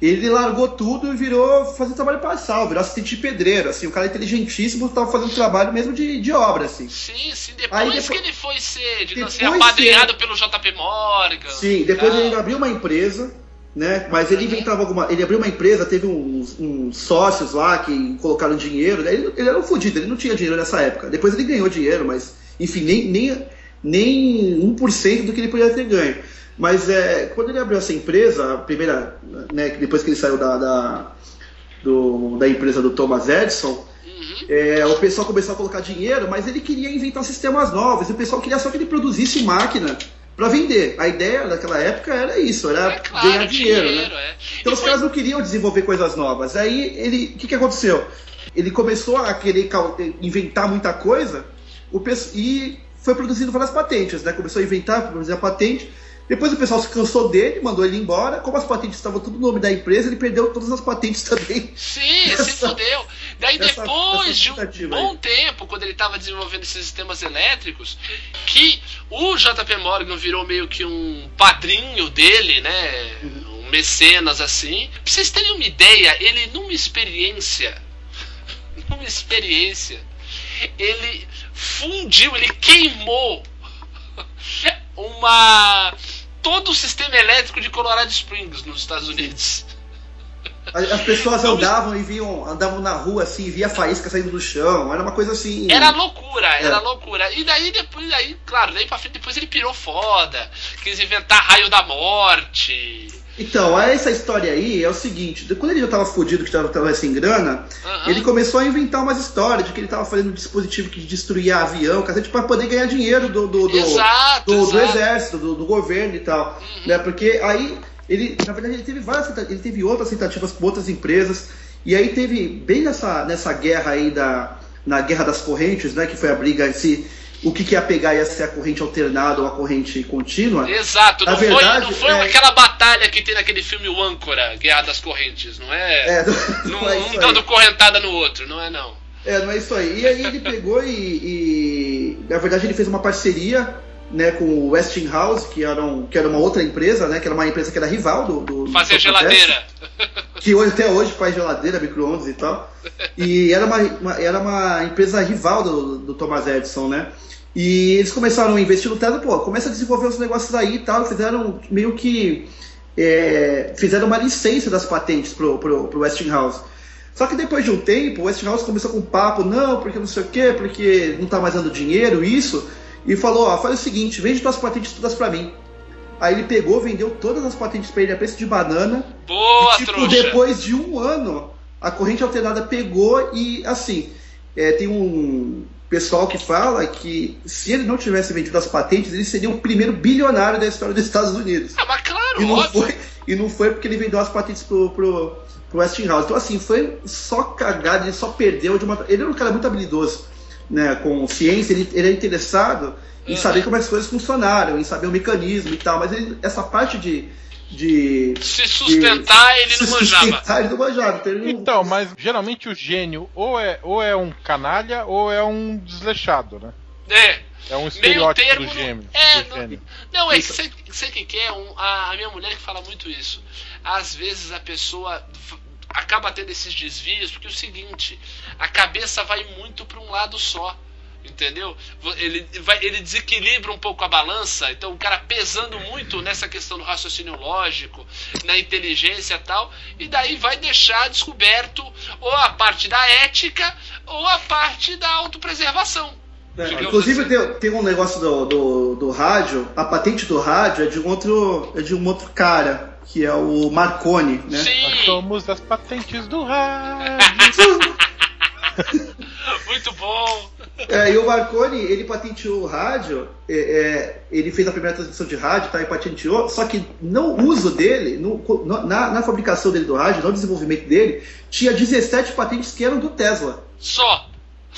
ele largou tudo e virou fazer trabalho parcial, virou assistente de pedreiro, assim, um cara inteligentíssimo, estava fazendo trabalho mesmo de, de obra, assim. Sim, sim, depois, Aí depois- que ele foi ser, digamos assim, apadrinhado pelo JP Morgan. Sim, depois tal. ele abriu uma empresa, né? Mas ele inventava alguma. Ele abriu uma empresa, teve uns, uns sócios lá que colocaram dinheiro. né? Ele, ele era um fudido, ele não tinha dinheiro nessa época. Depois ele ganhou dinheiro, mas, enfim, nem, nem, nem 1% do que ele podia ter ganho. Mas é, quando ele abriu essa empresa, a primeira, né, depois que ele saiu da, da, do- da empresa do Thomas Edison, Uhum. é, o pessoal começou a colocar dinheiro, mas ele queria inventar sistemas novos. E o pessoal queria só que ele produzisse máquina para vender. A ideia daquela época era isso, era É claro, ganhar dinheiro, né? é. Então E os foi- caras não queriam desenvolver coisas novas. Aí ele, o que, que aconteceu? Ele começou a querer cau- inventar muita coisa o e foi produzindo várias patentes, né? Começou a inventar, produzir a patente. Depois o pessoal se cansou dele, mandou ele embora. Como as patentes estavam tudo no nome da empresa, ele perdeu todas as patentes (laughs) também. Sim, se fudeu. Daí depois de um bom aí. tempo, quando ele estava desenvolvendo esses sistemas elétricos, que o JP Morgan virou meio que um padrinho dele, né? Uhum. Um mecenas assim. Pra vocês terem uma ideia, ele numa experiência, (laughs) numa experiência, ele fundiu, ele queimou (laughs) uma todo o sistema elétrico de Colorado Springs nos Estados Unidos. As as pessoas Então, andavam e viam, andavam na rua assim, via faísca saindo do chão. Era uma coisa assim. Era loucura, era É. loucura. E daí depois, aí, claro, daí pra frente depois ele pirou foda. Quis inventar raio da morte. Então, essa história aí é o seguinte: quando ele já tava fudido, que tava, tava sem grana, Aham. ele começou a inventar umas histórias de que ele tava fazendo um dispositivo que destruía avião, cacete, pra poder ganhar dinheiro do, do, do, Exato, do, do exato. exército, do, do governo e tal. Uhum. Né? Porque aí, ele, na verdade, ele teve várias ele teve outras tentativas com outras empresas, e aí teve, bem nessa, nessa guerra aí da. Na guerra das correntes, né? Que foi a briga se o que, que ia pegar ia ser a corrente alternada ou a corrente contínua. Exato, não foi, verdade, não foi é- aquela batalha que tem naquele filme O Âncora, Guerra das Correntes, não é? É, Não, não é um dando correntada no outro, não é não. É, não é isso aí. E aí ele pegou e, e, na verdade ele fez uma parceria né, com o Westinghouse, que era, um, que era uma outra empresa, né, que era uma empresa que era rival do, do do Fazer Dr. geladeira. Que hoje, até hoje faz geladeira, micro-ondas e tal. E era uma, uma- era uma empresa rival do, do Thomas Edison, né? E eles começaram a investir no Tesla, pô, começa a desenvolver os negócios aí e tal, fizeram meio que é, fizeram uma licença das patentes pro, pro, pro Westinghouse. Só que depois de um tempo, o Westinghouse começou com um papo, não, porque não sei o quê, porque não tá mais dando dinheiro, isso, e falou, ó, faz o seguinte, vende tuas patentes todas pra mim. Aí ele pegou, vendeu todas as patentes pra ele a preço de banana, Boa, e, tipo, trouxa. depois de um ano, a corrente alternada pegou e, assim, é, tem um pessoal que fala que se ele não tivesse vendido as patentes, ele seria o primeiro bilionário da história dos Estados Unidos. Ah, mas claro, E não, óbvio. foi, e não foi porque ele vendeu as patentes pro, pro, pro Westinghouse. Então, assim, foi só cagada, ele só perdeu de uma. Ele era um cara muito habilidoso né, com ciência, ele, ele é interessado em Uhum. saber como as coisas funcionaram, em saber o mecanismo e tal, mas ele- essa parte de. de Se sustentar, de ele não se manjava. sustentar, ele não manjava. Então, ele não- Então, mas geralmente o gênio ou é, ou é um canalha ou é um desleixado, né? É. É um estereótipo termo do não- gêmeo. é, do não- gênio. Não, é que sei sei o que, que é? Um, a, a minha mulher que fala muito isso. Às vezes a pessoa acaba tendo esses desvios, porque é o seguinte, a cabeça vai muito para um lado só. Entendeu? Ele, vai, ele desequilibra um pouco a balança, então o cara pesando muito nessa questão do raciocínio lógico, na inteligência e tal, e daí vai deixar descoberto ou a parte da ética ou a parte da autopreservação. É, inclusive tem, tem um negócio do, do, do rádio, a patente do rádio é de um outro, é de um outro cara, que é o Marconi, né? Nós Sim! somos as patentes do (laughs) rádio. Muito bom! É, e o Marconi, ele patenteou o rádio, é, é, ele fez a primeira transmissão de rádio, tá, e patenteou, só que no uso dele, no- no- na, na fabricação dele do rádio, no desenvolvimento dele, tinha 17 patentes que eram do Tesla, Só!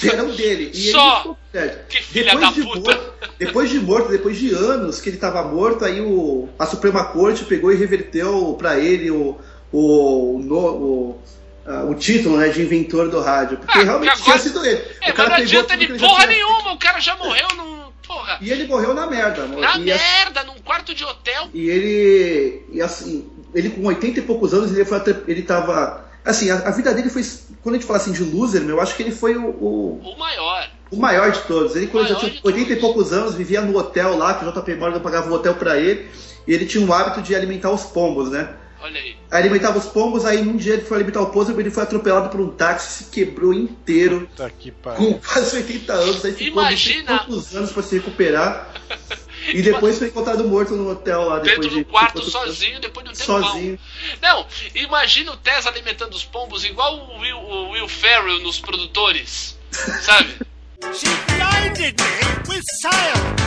Eram dele. E ele Só? certo. Que filha Depois da de puta! morto- depois de morto, depois de anos que ele estava morto, aí o, a Suprema Corte pegou e reverteu para ele o, o, o, ah, o título né, de inventor do rádio. Porque Ah, realmente agora- tinha sido ele. É, O mas cara não adianta de ele porra tinha- nenhuma, o cara já morreu num. Porra! E ele morreu na merda. Na e, merda, num quarto de hotel. e ele. E assim, ele com 80 e poucos anos, ele foi ele tava. Assim, a, a vida dele foi. Quando a gente fala assim de loser, meu, eu acho que ele foi o, o, O maior. o maior de todos. Ele, quando já tinha de 80 e poucos anos, vivia no hotel lá, que o JP Morgan pagava um hotel pra ele. E ele tinha o hábito de alimentar os pombos, né? Olha aí. Aí alimentava os pombos, aí um dia ele foi alimentar o pombo, ele foi atropelado por um táxi, se quebrou inteiro, Puta que pariu. com quase 80 anos, aí ficou Imagina- quantos anos pra se recuperar. (laughs) E depois foi encontrado morto no hotel lá, depois Dentro de. do quarto, depois- sozinho, depois de um tempão. Sozinho. Não, imagina o Tess alimentando os pombos igual o Will, o Will Ferrell nos produtores. Sabe? (laughs) She blinded me with science.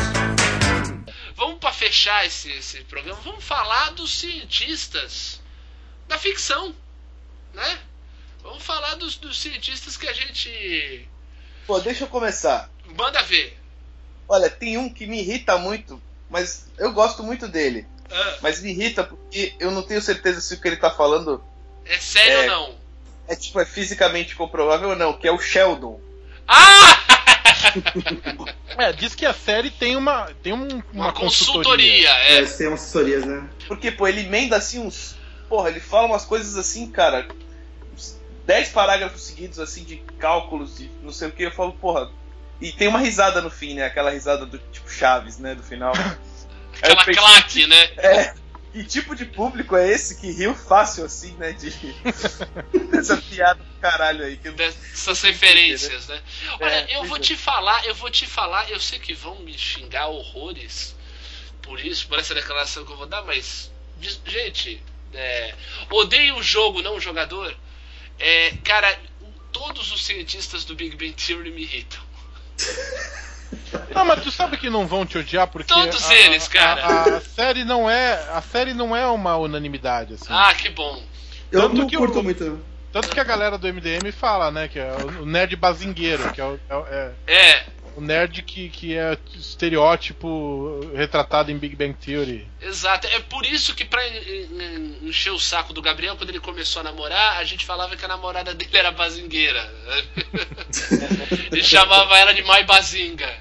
Vamos pra fechar esse, esse programa, vamos falar dos cientistas da ficção, né? Vamos falar dos, dos cientistas que a gente Pô, deixa eu começar. manda ver. Olha, tem um que me irrita muito, mas eu gosto muito dele. Ah, Mas me irrita porque eu não tenho certeza se o que ele tá falando é sério É. ou não? é tipo é fisicamente comprovável ou não, que é o Sheldon. Ah! (laughs) É, diz que a série tem uma, tem um- uma, Uma consultoria. consultoria, É, é. tem assessorias, né? Porque, pô, ele emenda assim uns. Porra, ele fala umas coisas assim, cara. uns 10 parágrafos seguidos, assim, de cálculos e não sei o que. Eu falo, porra. E tem uma risada no fim, né? Aquela risada do tipo Chaves, né? Do final. (laughs) Eu Aquela pensei, claque, né? É. Que tipo de público é esse que riu fácil assim, né? De... (laughs) Dessa piada do caralho aí. Que Dessas referências, né? Olha, É, eu vou é. te falar, eu vou te falar, eu sei que vão me xingar horrores por isso, por essa declaração que eu vou dar, mas. Gente, é, odeio o jogo, não o jogador. É, cara, todos os cientistas do Big Bang Theory me irritam. Não, mas tu sabe que não vão te odiar porque Todos a- eles, cara. A, a série não é, a série não é uma unanimidade assim. Ah, que bom. Eu Tanto não que curto o- muito. Tanto que a galera do MDM fala, né, que é o nerd bazingueiro, que é o, é o- é É, o nerd que, que é estereótipo retratado em Big Bang Theory. exato. É por isso que pra en- en- encher o saco do Gabriel, quando ele começou a namorar, a gente falava que a namorada dele era bazingueira. (laughs) e chamava ela de Mai Bazinga.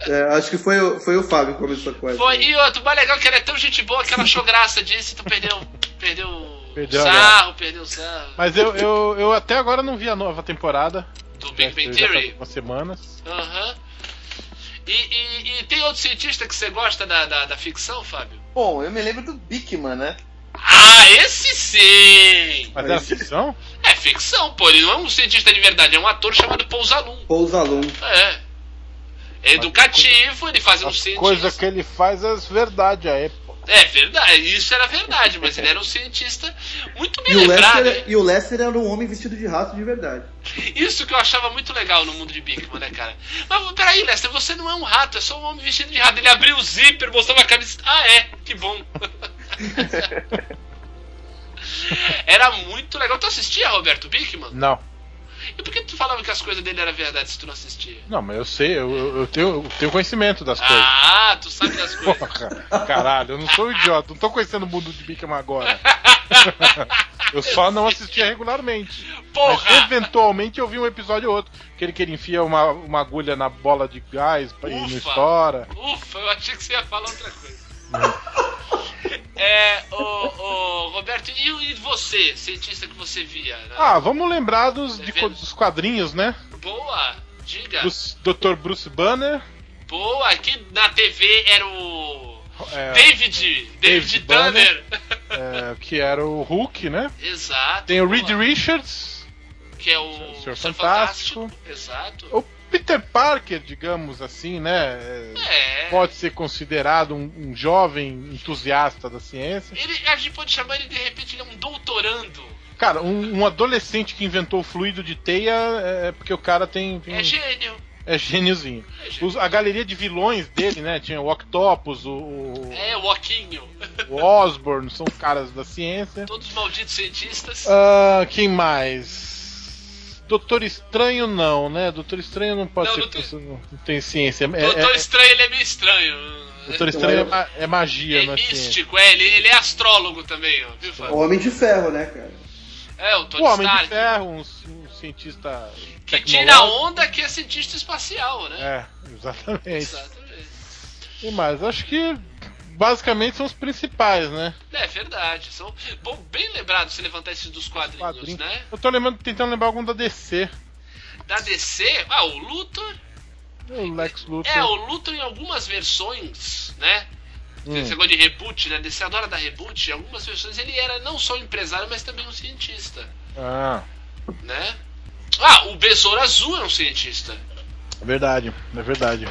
É, acho que foi, o- foi o Fábio que começou com essa. Foi, e outro, o mais legal é que ela é tão gente boa que ela achou graça disso, então perdeu, perdeu o Perdeu a sarro, perdeu o sarro. Mas eu, eu, eu até agora não vi a nova temporada. Do Big Bang Já faz Theory. algumas semanas. Aham. E, e- e tem outro cientista que você gosta da, da, da ficção, Fábio? Bom, eu me lembro do Bickman, né? Ah, esse sim! Mas é ficção? É ficção, pô. Ele não é um cientista de verdade, é um ator chamado Pousalum. Pousalum. É. É educativo, ele faz um cientista. coisas que ele faz é verdade, a época. É verdade, isso era verdade, mas ele era um cientista muito bem E o, lembrado. Lester, e o Lester era um homem vestido de rato de verdade. Isso que eu achava muito legal no mundo de Bigman, né, cara? Mas peraí, Lester, você não é um rato, é só um homem vestido de rato. Ele abriu o zíper, mostrou uma camisa. Ah, é, que bom. (laughs) Era muito legal. Tu assistia, Roberto Bickman? Não. E por que tu falava que as coisas dele eram verdade se tu não assistia? Não, mas eu sei, eu, eu- eu tenho, eu tenho conhecimento das coisas. Ah, tu sabe das (laughs) coisas. Porra, caralho, eu não sou idiota, não tô conhecendo o mundo de Bikman agora. (laughs) eu só não assistia regularmente. Mas Porra! eventualmente eu vi um episódio ou outro. Aquele que ele enfia uma, uma agulha na bola de gás e não estoura. Ufa, eu achei que você ia falar outra coisa. É, o, o Roberto, e, você, cientista que você via? né? Ah, vamos lembrar dos, de, dos quadrinhos, né? Boa, diga. Dos Dr. Bruce Banner. Boa, aqui na TV era o é, David, David, David Banner. é, que era o Hulk, né? Exato. Tem o boa. Reed Richards. que é o Senhor Senhor Fantástico. Exato. O Peter Parker, digamos assim, né? é, É. Pode ser considerado um, um jovem entusiasta da ciência. Ele, a gente pode chamar ele de repente, ele é um doutorando. Cara, um, um adolescente que inventou o fluido de teia é porque o cara tem. tem É gênio. é gêniozinho. É gênio. Os- a galeria de vilões dele, né? Tinha o Octopus, o, o- É, o Oquinho. o Osborn, são caras da ciência. Todos os malditos cientistas. Ah, quem mais? Doutor Estranho não, né? Doutor Estranho não pode Não, ser. não tem- Não, não tem ciência. É, Doutor é- Estranho, ele é meio estranho. Doutor Estranho é, é magia, É não é ciência. místico, é, ele, ele é astrólogo também, ó, viu, O Fábio? Homem de Ferro, né, cara? É, o Tony O Homem Stark. de Ferro, um, um cientista. Que tira onda que é cientista espacial, né? É, (laughs) exatamente. Exatamente. E mais, acho que basicamente são os principais, né? É verdade. São, bom, bem lembrado se levantar esses dos quadrinhos, Quadrinhos. né? Eu tô lembrando, tentando lembrar algum da DC. Da DC, ah, o Luthor. O Lex Luthor. É, o Luthor em algumas versões, né? Hum. Esse negócio de reboot, né? DC adora dar reboot. Em algumas versões ele era não só um empresário, mas também um cientista, Ah, né? Ah, o Besouro Azul é um cientista. é verdade, é verdade.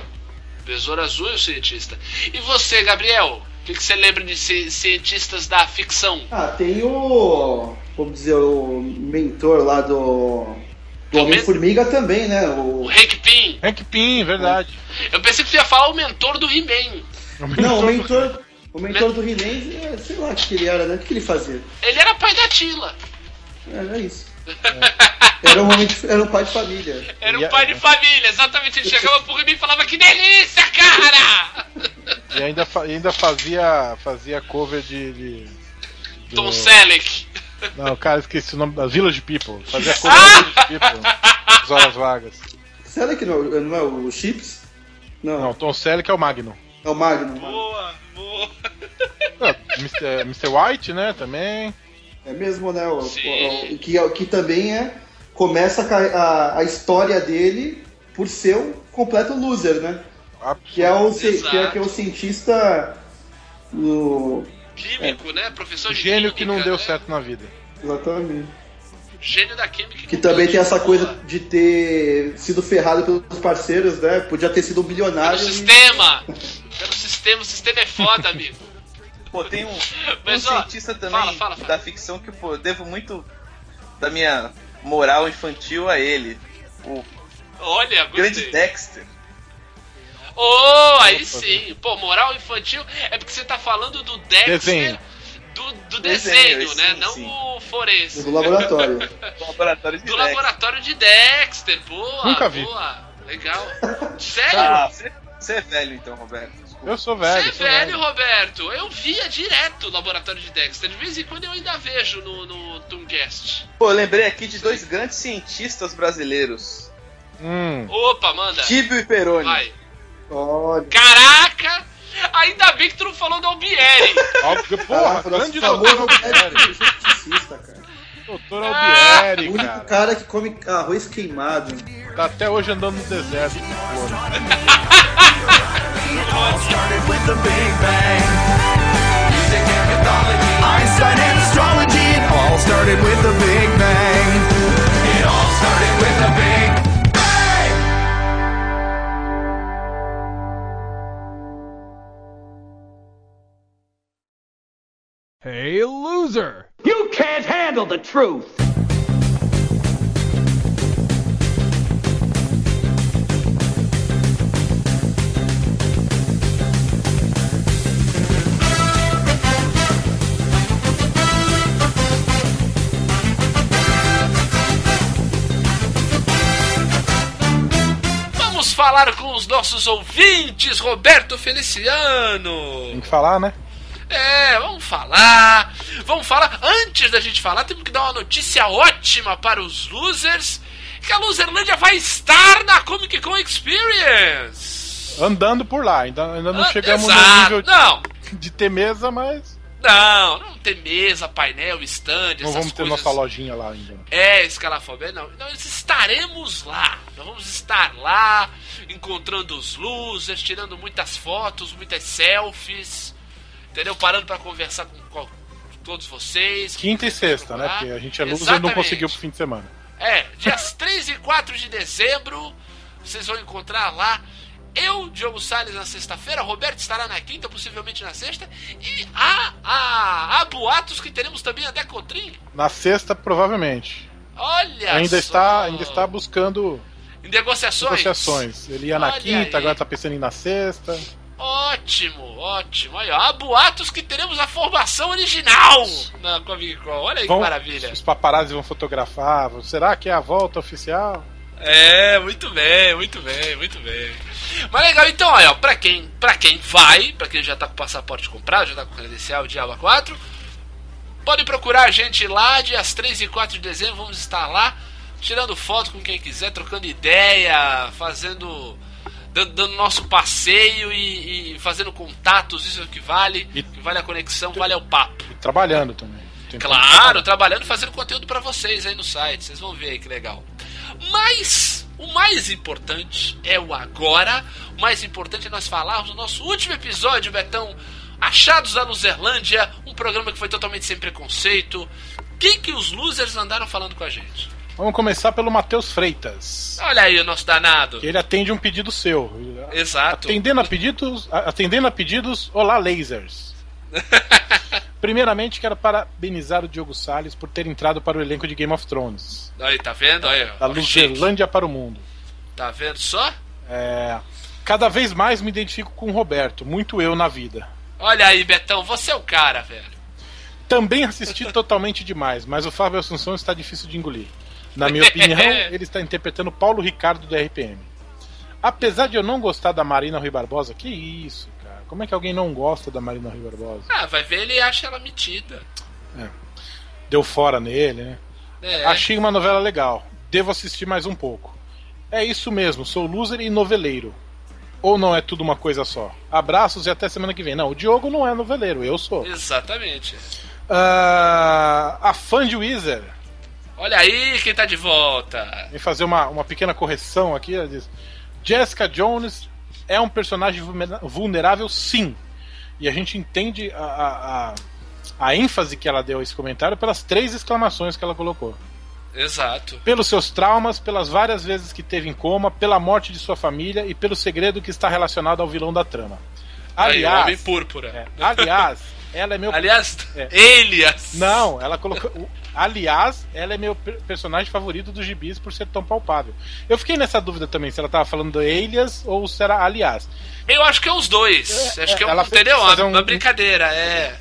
Besouro Azul é um cientista. E você, Gabriel? O que, que você lembra de ci- cientistas da ficção? Ah, tem o. Vamos dizer, o mentor lá do. Do É o Homem-Formiga também, né? O O... Hank Pym. Hank Pym, verdade. Eu pensei que você ia falar o mentor do He-Man. Não, o mentor. O mentor do He-Man, é, sei lá o que ele era, né? O que que ele fazia? Ele era pai da Tila. Era isso. Era um, homem de- era um pai de família. Era um pai de família, exatamente. Ele chegava pro He-Man e falava: Que delícia, cara! E ainda, ainda fazia, fazia cover de. de- do- Tom Selleck. Não, cara, esqueci o nome da Village People. Fazia cover da Village People. Nas horas vagas. Que não, não é o Chips? Não, Não, Tom Selleck é o Magnum. é o Magnum. Boa, boa. Ah, Mr. Mr. White, né, também. É mesmo, né? O, Sim. o- que, que também é. Começa a, a, a história dele por ser um completo loser, né? Que é o, que é, que é o cientista. No, Químico, né? Professor O de gênio que não química, deu né? certo na vida. exatamente. Gênio da química. Que não também tem essa coisa de ter sido ferrado pelos parceiros, né? Podia ter sido um Pelo bilionário. e- sistema. Pelo sistema. O sistema é foda, amigo. Pô, tem um, (laughs) Mas, um ó, cientista também fala, fala, fala. da ficção que pô, eu devo muito da minha moral infantil a ele. O Olha, grande gostei. Dexter. Oh, aí sim. Pô, moral infantil é porque você tá falando do Dexter. Desenho. Do, do Desenho, desenho, né? sim, não sim. o forense. Do laboratório. (laughs) Do laboratório de Do Dexter. laboratório de Dexter. Boa, Nunca vi. boa. Legal. (laughs) Sério? Ah, você, você é velho então, Roberto. Eu sou Você é velho. velho, Roberto. Eu via direto o laboratório de Dexter. De vez em quando eu ainda vejo no, no Tooncast. Pô, eu lembrei aqui de dois grandes cientistas brasileiros. Hum. Opa, manda. Tíbio e Peroni. Vai. Olha. Caraca! Ainda bem que tu não falou do Albieri. Óbvio, porra, nosso grande famoso doutor Albieri. justiçista, cara. Doutor O Albieri, único cara. cara que come arroz queimado. Tá até hoje andando no deserto. (laughs) started with the Big Bang. Music and mythology, Einstein and astrology. It all started with the Big Bang. It all started with the Big Bang. Hey, loser! You can't handle the truth. Falar com os nossos ouvintes, Roberto Feliciano. Tem que falar, né? É, vamos falar. Vamos falar. Antes da gente falar, temos que dar uma notícia ótima para os losers. Que a Loserlândia vai estar na Comic Con Experience. Andando por lá. Ainda, ainda não Ah, chegamos exato. no nível de, Não, de ter mesa, mas não, não tem mesa, painel, stand, não essas vamos ter nossa lojinha lá ainda. É, escalafobia, não. Nós estaremos lá. Nós vamos estar lá, encontrando os losers, tirando muitas fotos, muitas selfies. Entendeu? Parando pra conversar com, com todos vocês. Quinta e sexta, né? Porque a gente é loser e não conseguiu pro fim de semana. É, dias 3 e 4 de dezembro Vocês vão encontrar lá eu, Diogo Salles, na sexta-feira, Roberto estará na quinta, possivelmente na sexta, e há, há, há boatos que teremos também a Decotrim. Na sexta, provavelmente. Olha ainda só. está Ainda está buscando Em negociações. negociações. Ele ia na Olha quinta, aí. agora tá pensando em ir na sexta. Ótimo, ótimo. Ó, há boatos que teremos a formação original na Comic Con. Olha aí Vão- que maravilha. Os paparazzi vão fotografar. Será que é a volta oficial? É, muito bem, muito bem, muito bem. Mas legal, então, olha, ó, pra quem, pra quem vai, pra quem já tá com o passaporte comprado, já tá com o credencial Diaba 4, pode procurar a gente lá, dias 3 e 4 de dezembro, vamos estar lá, tirando foto com quem quiser, trocando ideia, fazendo. dando, dando nosso passeio e, e fazendo contatos, isso é o que vale. E- que vale a conexão, vale o papo. E trabalhando também. Claro, trabalhando, fazendo conteúdo pra vocês aí no site. Vocês vão ver aí que legal. Mas o mais importante é o agora. O mais importante é nós falarmos no nosso último episódio, Betão. Achados da Luzerlândia, um programa que foi totalmente sem preconceito. O que, que os losers andaram falando com a gente? Vamos começar pelo Matheus Freitas. Olha aí o nosso danado. Ele atende um pedido seu. Exato. Atendendo a pedidos, atendendo a pedidos, olá lasers. (laughs) Primeiramente, quero parabenizar o Diogo Salles por ter entrado para o elenco de Game of Thrones. Aí, tá vendo? Aí, Da. Luzerlândia para o mundo. Tá vendo só? É, cada vez mais me identifico com o Roberto, muito eu na vida. Olha aí, Betão, você é o cara, velho. Também assisti (laughs) totalmente demais, mas o Fábio Assunção está difícil de engolir. Na minha opinião, (laughs) ele está interpretando Paulo Ricardo do RPM. Apesar de eu não gostar da Marina Rui Barbosa, que isso? Como é que alguém não gosta da Marina Rui Barbosa? Ah, vai ver, ele acha ela metida. Deu fora nele, né? É. Achei uma novela legal. Devo assistir mais um pouco. É isso mesmo, sou loser e noveleiro. Ou não é tudo uma coisa só? Abraços e até semana que vem. Não, o Diogo não é noveleiro, eu sou. Exatamente. Ah, a fã de Weezer Olha aí quem tá de volta. Vem fazer uma, uma pequena correção aqui. Ela diz: Jessica Jones é um personagem vulnerável, sim. E a gente entende a, a, a, ênfase que ela deu a esse comentário pelas três exclamações que ela colocou. Exato. Pelos seus traumas, pelas várias vezes que teve em coma, pela morte de sua família e pelo segredo que está relacionado ao vilão da trama. aí, Homem Aliás, Púrpura. é, aliás, ela é meu. Aliás, É. Elias. Não, ela colocou. Aliás, ela é meu per- personagem favorito dos gibis por ser tão palpável. Eu fiquei nessa dúvida também, se ela tava falando do Alias ou se era Aliás. Eu acho que é os dois. É, acho que é um, entendeu? Uma, um- uma brincadeira, é.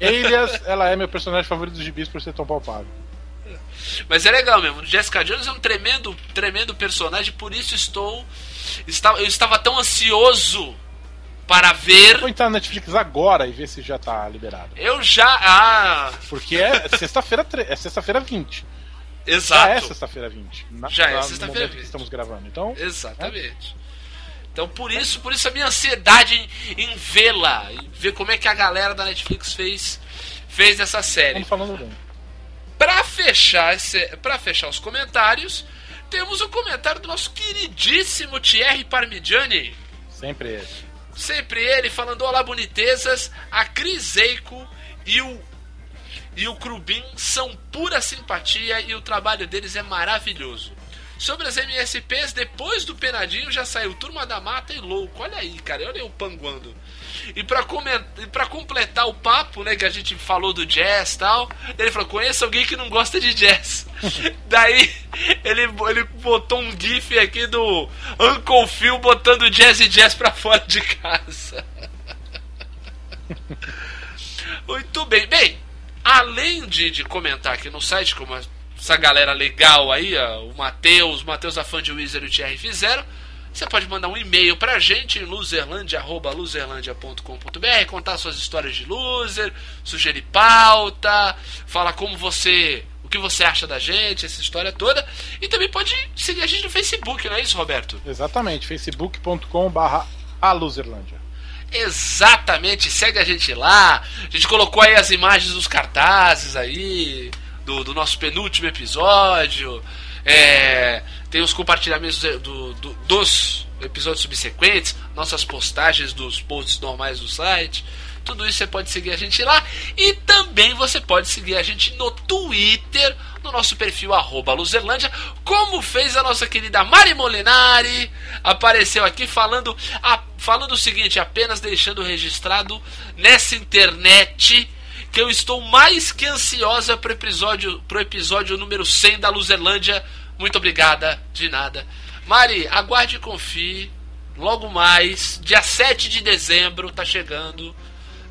Alias, ela é meu personagem favorito dos gibis por ser tão palpável. Mas é legal mesmo. Jessica Jones é um tremendo, tremendo personagem, por isso estou. Estava, eu estava tão ansioso para ver. Vou entrar na Netflix agora e ver se já tá liberado. Eu já. Ah, Porque é sexta-feira tre- é sexta-feira 20. Já é exato. sexta-feira 20. Na- Já é sexta-feira momento que 20. estamos gravando. Então, Exatamente. Então por isso, por isso a minha ansiedade em, em vê-la, em ver como é que a galera da Netflix fez fez essa série. estamos falando bem. Pra fechar, esse, pra fechar os comentários, temos o comentário do nosso queridíssimo Thierry Parmigiani. Sempre ele. Sempre ele falando olá bonitezas, a Cris Eico e o e o Krubin são pura simpatia e o trabalho deles é maravilhoso. Sobre as MSPs, depois do Penadinho já saiu Turma da Mata e Louco. Olha aí, cara, olha eu panguando. E pra, pra completar o papo, né, que a gente falou do jazz e tal, ele falou: conheça alguém que não gosta de jazz. (laughs) Daí ele, ele botou um gif aqui do Uncle Phil botando jazz e jazz pra fora de casa. (laughs) Muito bem. Bem, além de, de comentar aqui no site, como essa galera legal aí, ó, o Matheus, o Matheus a fã de Wizard e o Thierry fizeram, você pode mandar um e-mail pra gente em loserlandia.loserlandia.com.br, contar suas histórias de loser, sugerir pauta, falar como você. o que você acha da gente, essa história toda. E também pode seguir a gente no Facebook, não é isso, Roberto? Exatamente, facebook.com/barra aluzerlândia. Exatamente, segue a gente lá. A gente colocou aí as imagens dos cartazes aí do, do nosso penúltimo episódio. É, tem os compartilhamentos do- do- dos episódios subsequentes, nossas postagens dos posts normais do site. Tudo isso você pode seguir a gente lá. E também você pode seguir a gente no Twitter, no nosso perfil Luzerlândia, como fez a nossa querida Mari Molinari. Apareceu aqui falando, a, falando o seguinte, apenas deixando registrado nessa internet que eu estou mais que ansiosa pro episódio, episódio número 100 da Luzerlândia. Muito obrigada, de nada. Mari, aguarde e confie. Logo mais, dia 7 de dezembro, tá chegando.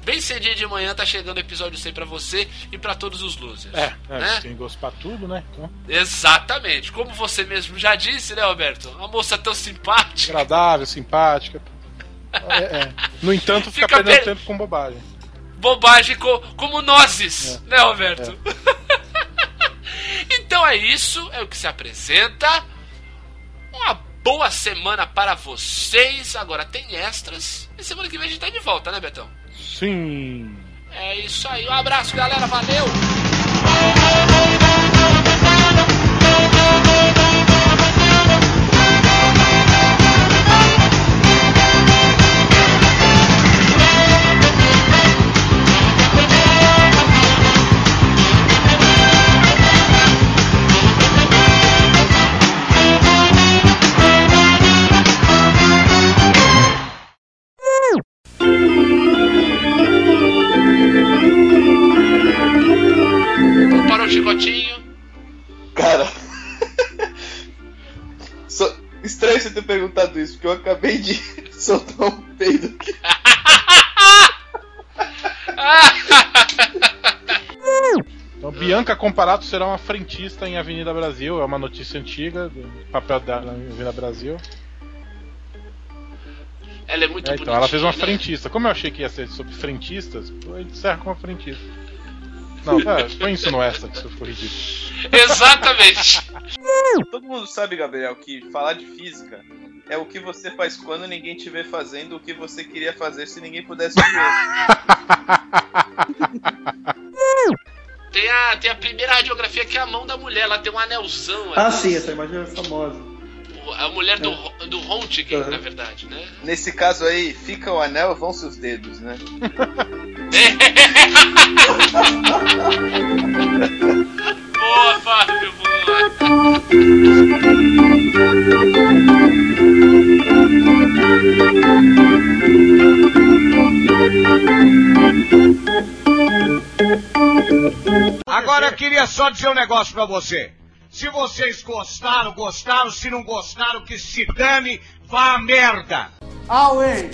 Bem cedinho de manhã tá chegando o episódio 100 pra você e pra todos os losers. É, é né? tem gosto pra tudo, né? Então, Exatamente. Como você mesmo já disse, né, Roberto? Uma moça tão simpática. agradável, simpática. É, é. No entanto, fica, Fica perdendo per- tempo com bobagem. bobagem co- como nozes, né, Roberto? (laughs) então é isso, é o que se apresenta. Uma boa semana para vocês. Agora tem extras. E semana que vem a gente tá de volta, né, Betão? Sim. É isso aí. Um abraço, galera. Valeu! Cara. (laughs) Só- Estranho você ter perguntado isso, porque eu acabei de (laughs) soltar um peido aqui. Então, Bianca Comparato será uma frentista em Avenida Brasil. É uma notícia antiga do papel dela em Avenida Brasil. Ela é muito É, bonita. então, ela fez uma frentista. Como eu achei que ia ser sobre frentistas, a gente encerra com uma frentista. Não, tá, põe isso no extra, que isso ficou ridículo. Exatamente. Todo mundo sabe, Gabriel, que falar de física é o que você faz quando ninguém te vê fazendo o que você queria fazer se ninguém pudesse te ver. Tem a, tem a primeira radiografia que é a mão da mulher. Ela tem um anelzão. Ah, ali. sim, essa imagem é famosa. A mulher do, do Rontgen, Uhum. na verdade, né? Nesse caso aí, fica o anel, vão-se os dedos, né? (laughs) Boa, Fábio, boa. Agora eu queria só dizer um negócio pra você. Se vocês gostaram, gostaram. Se não gostaram, que se dane, vá a merda. Away!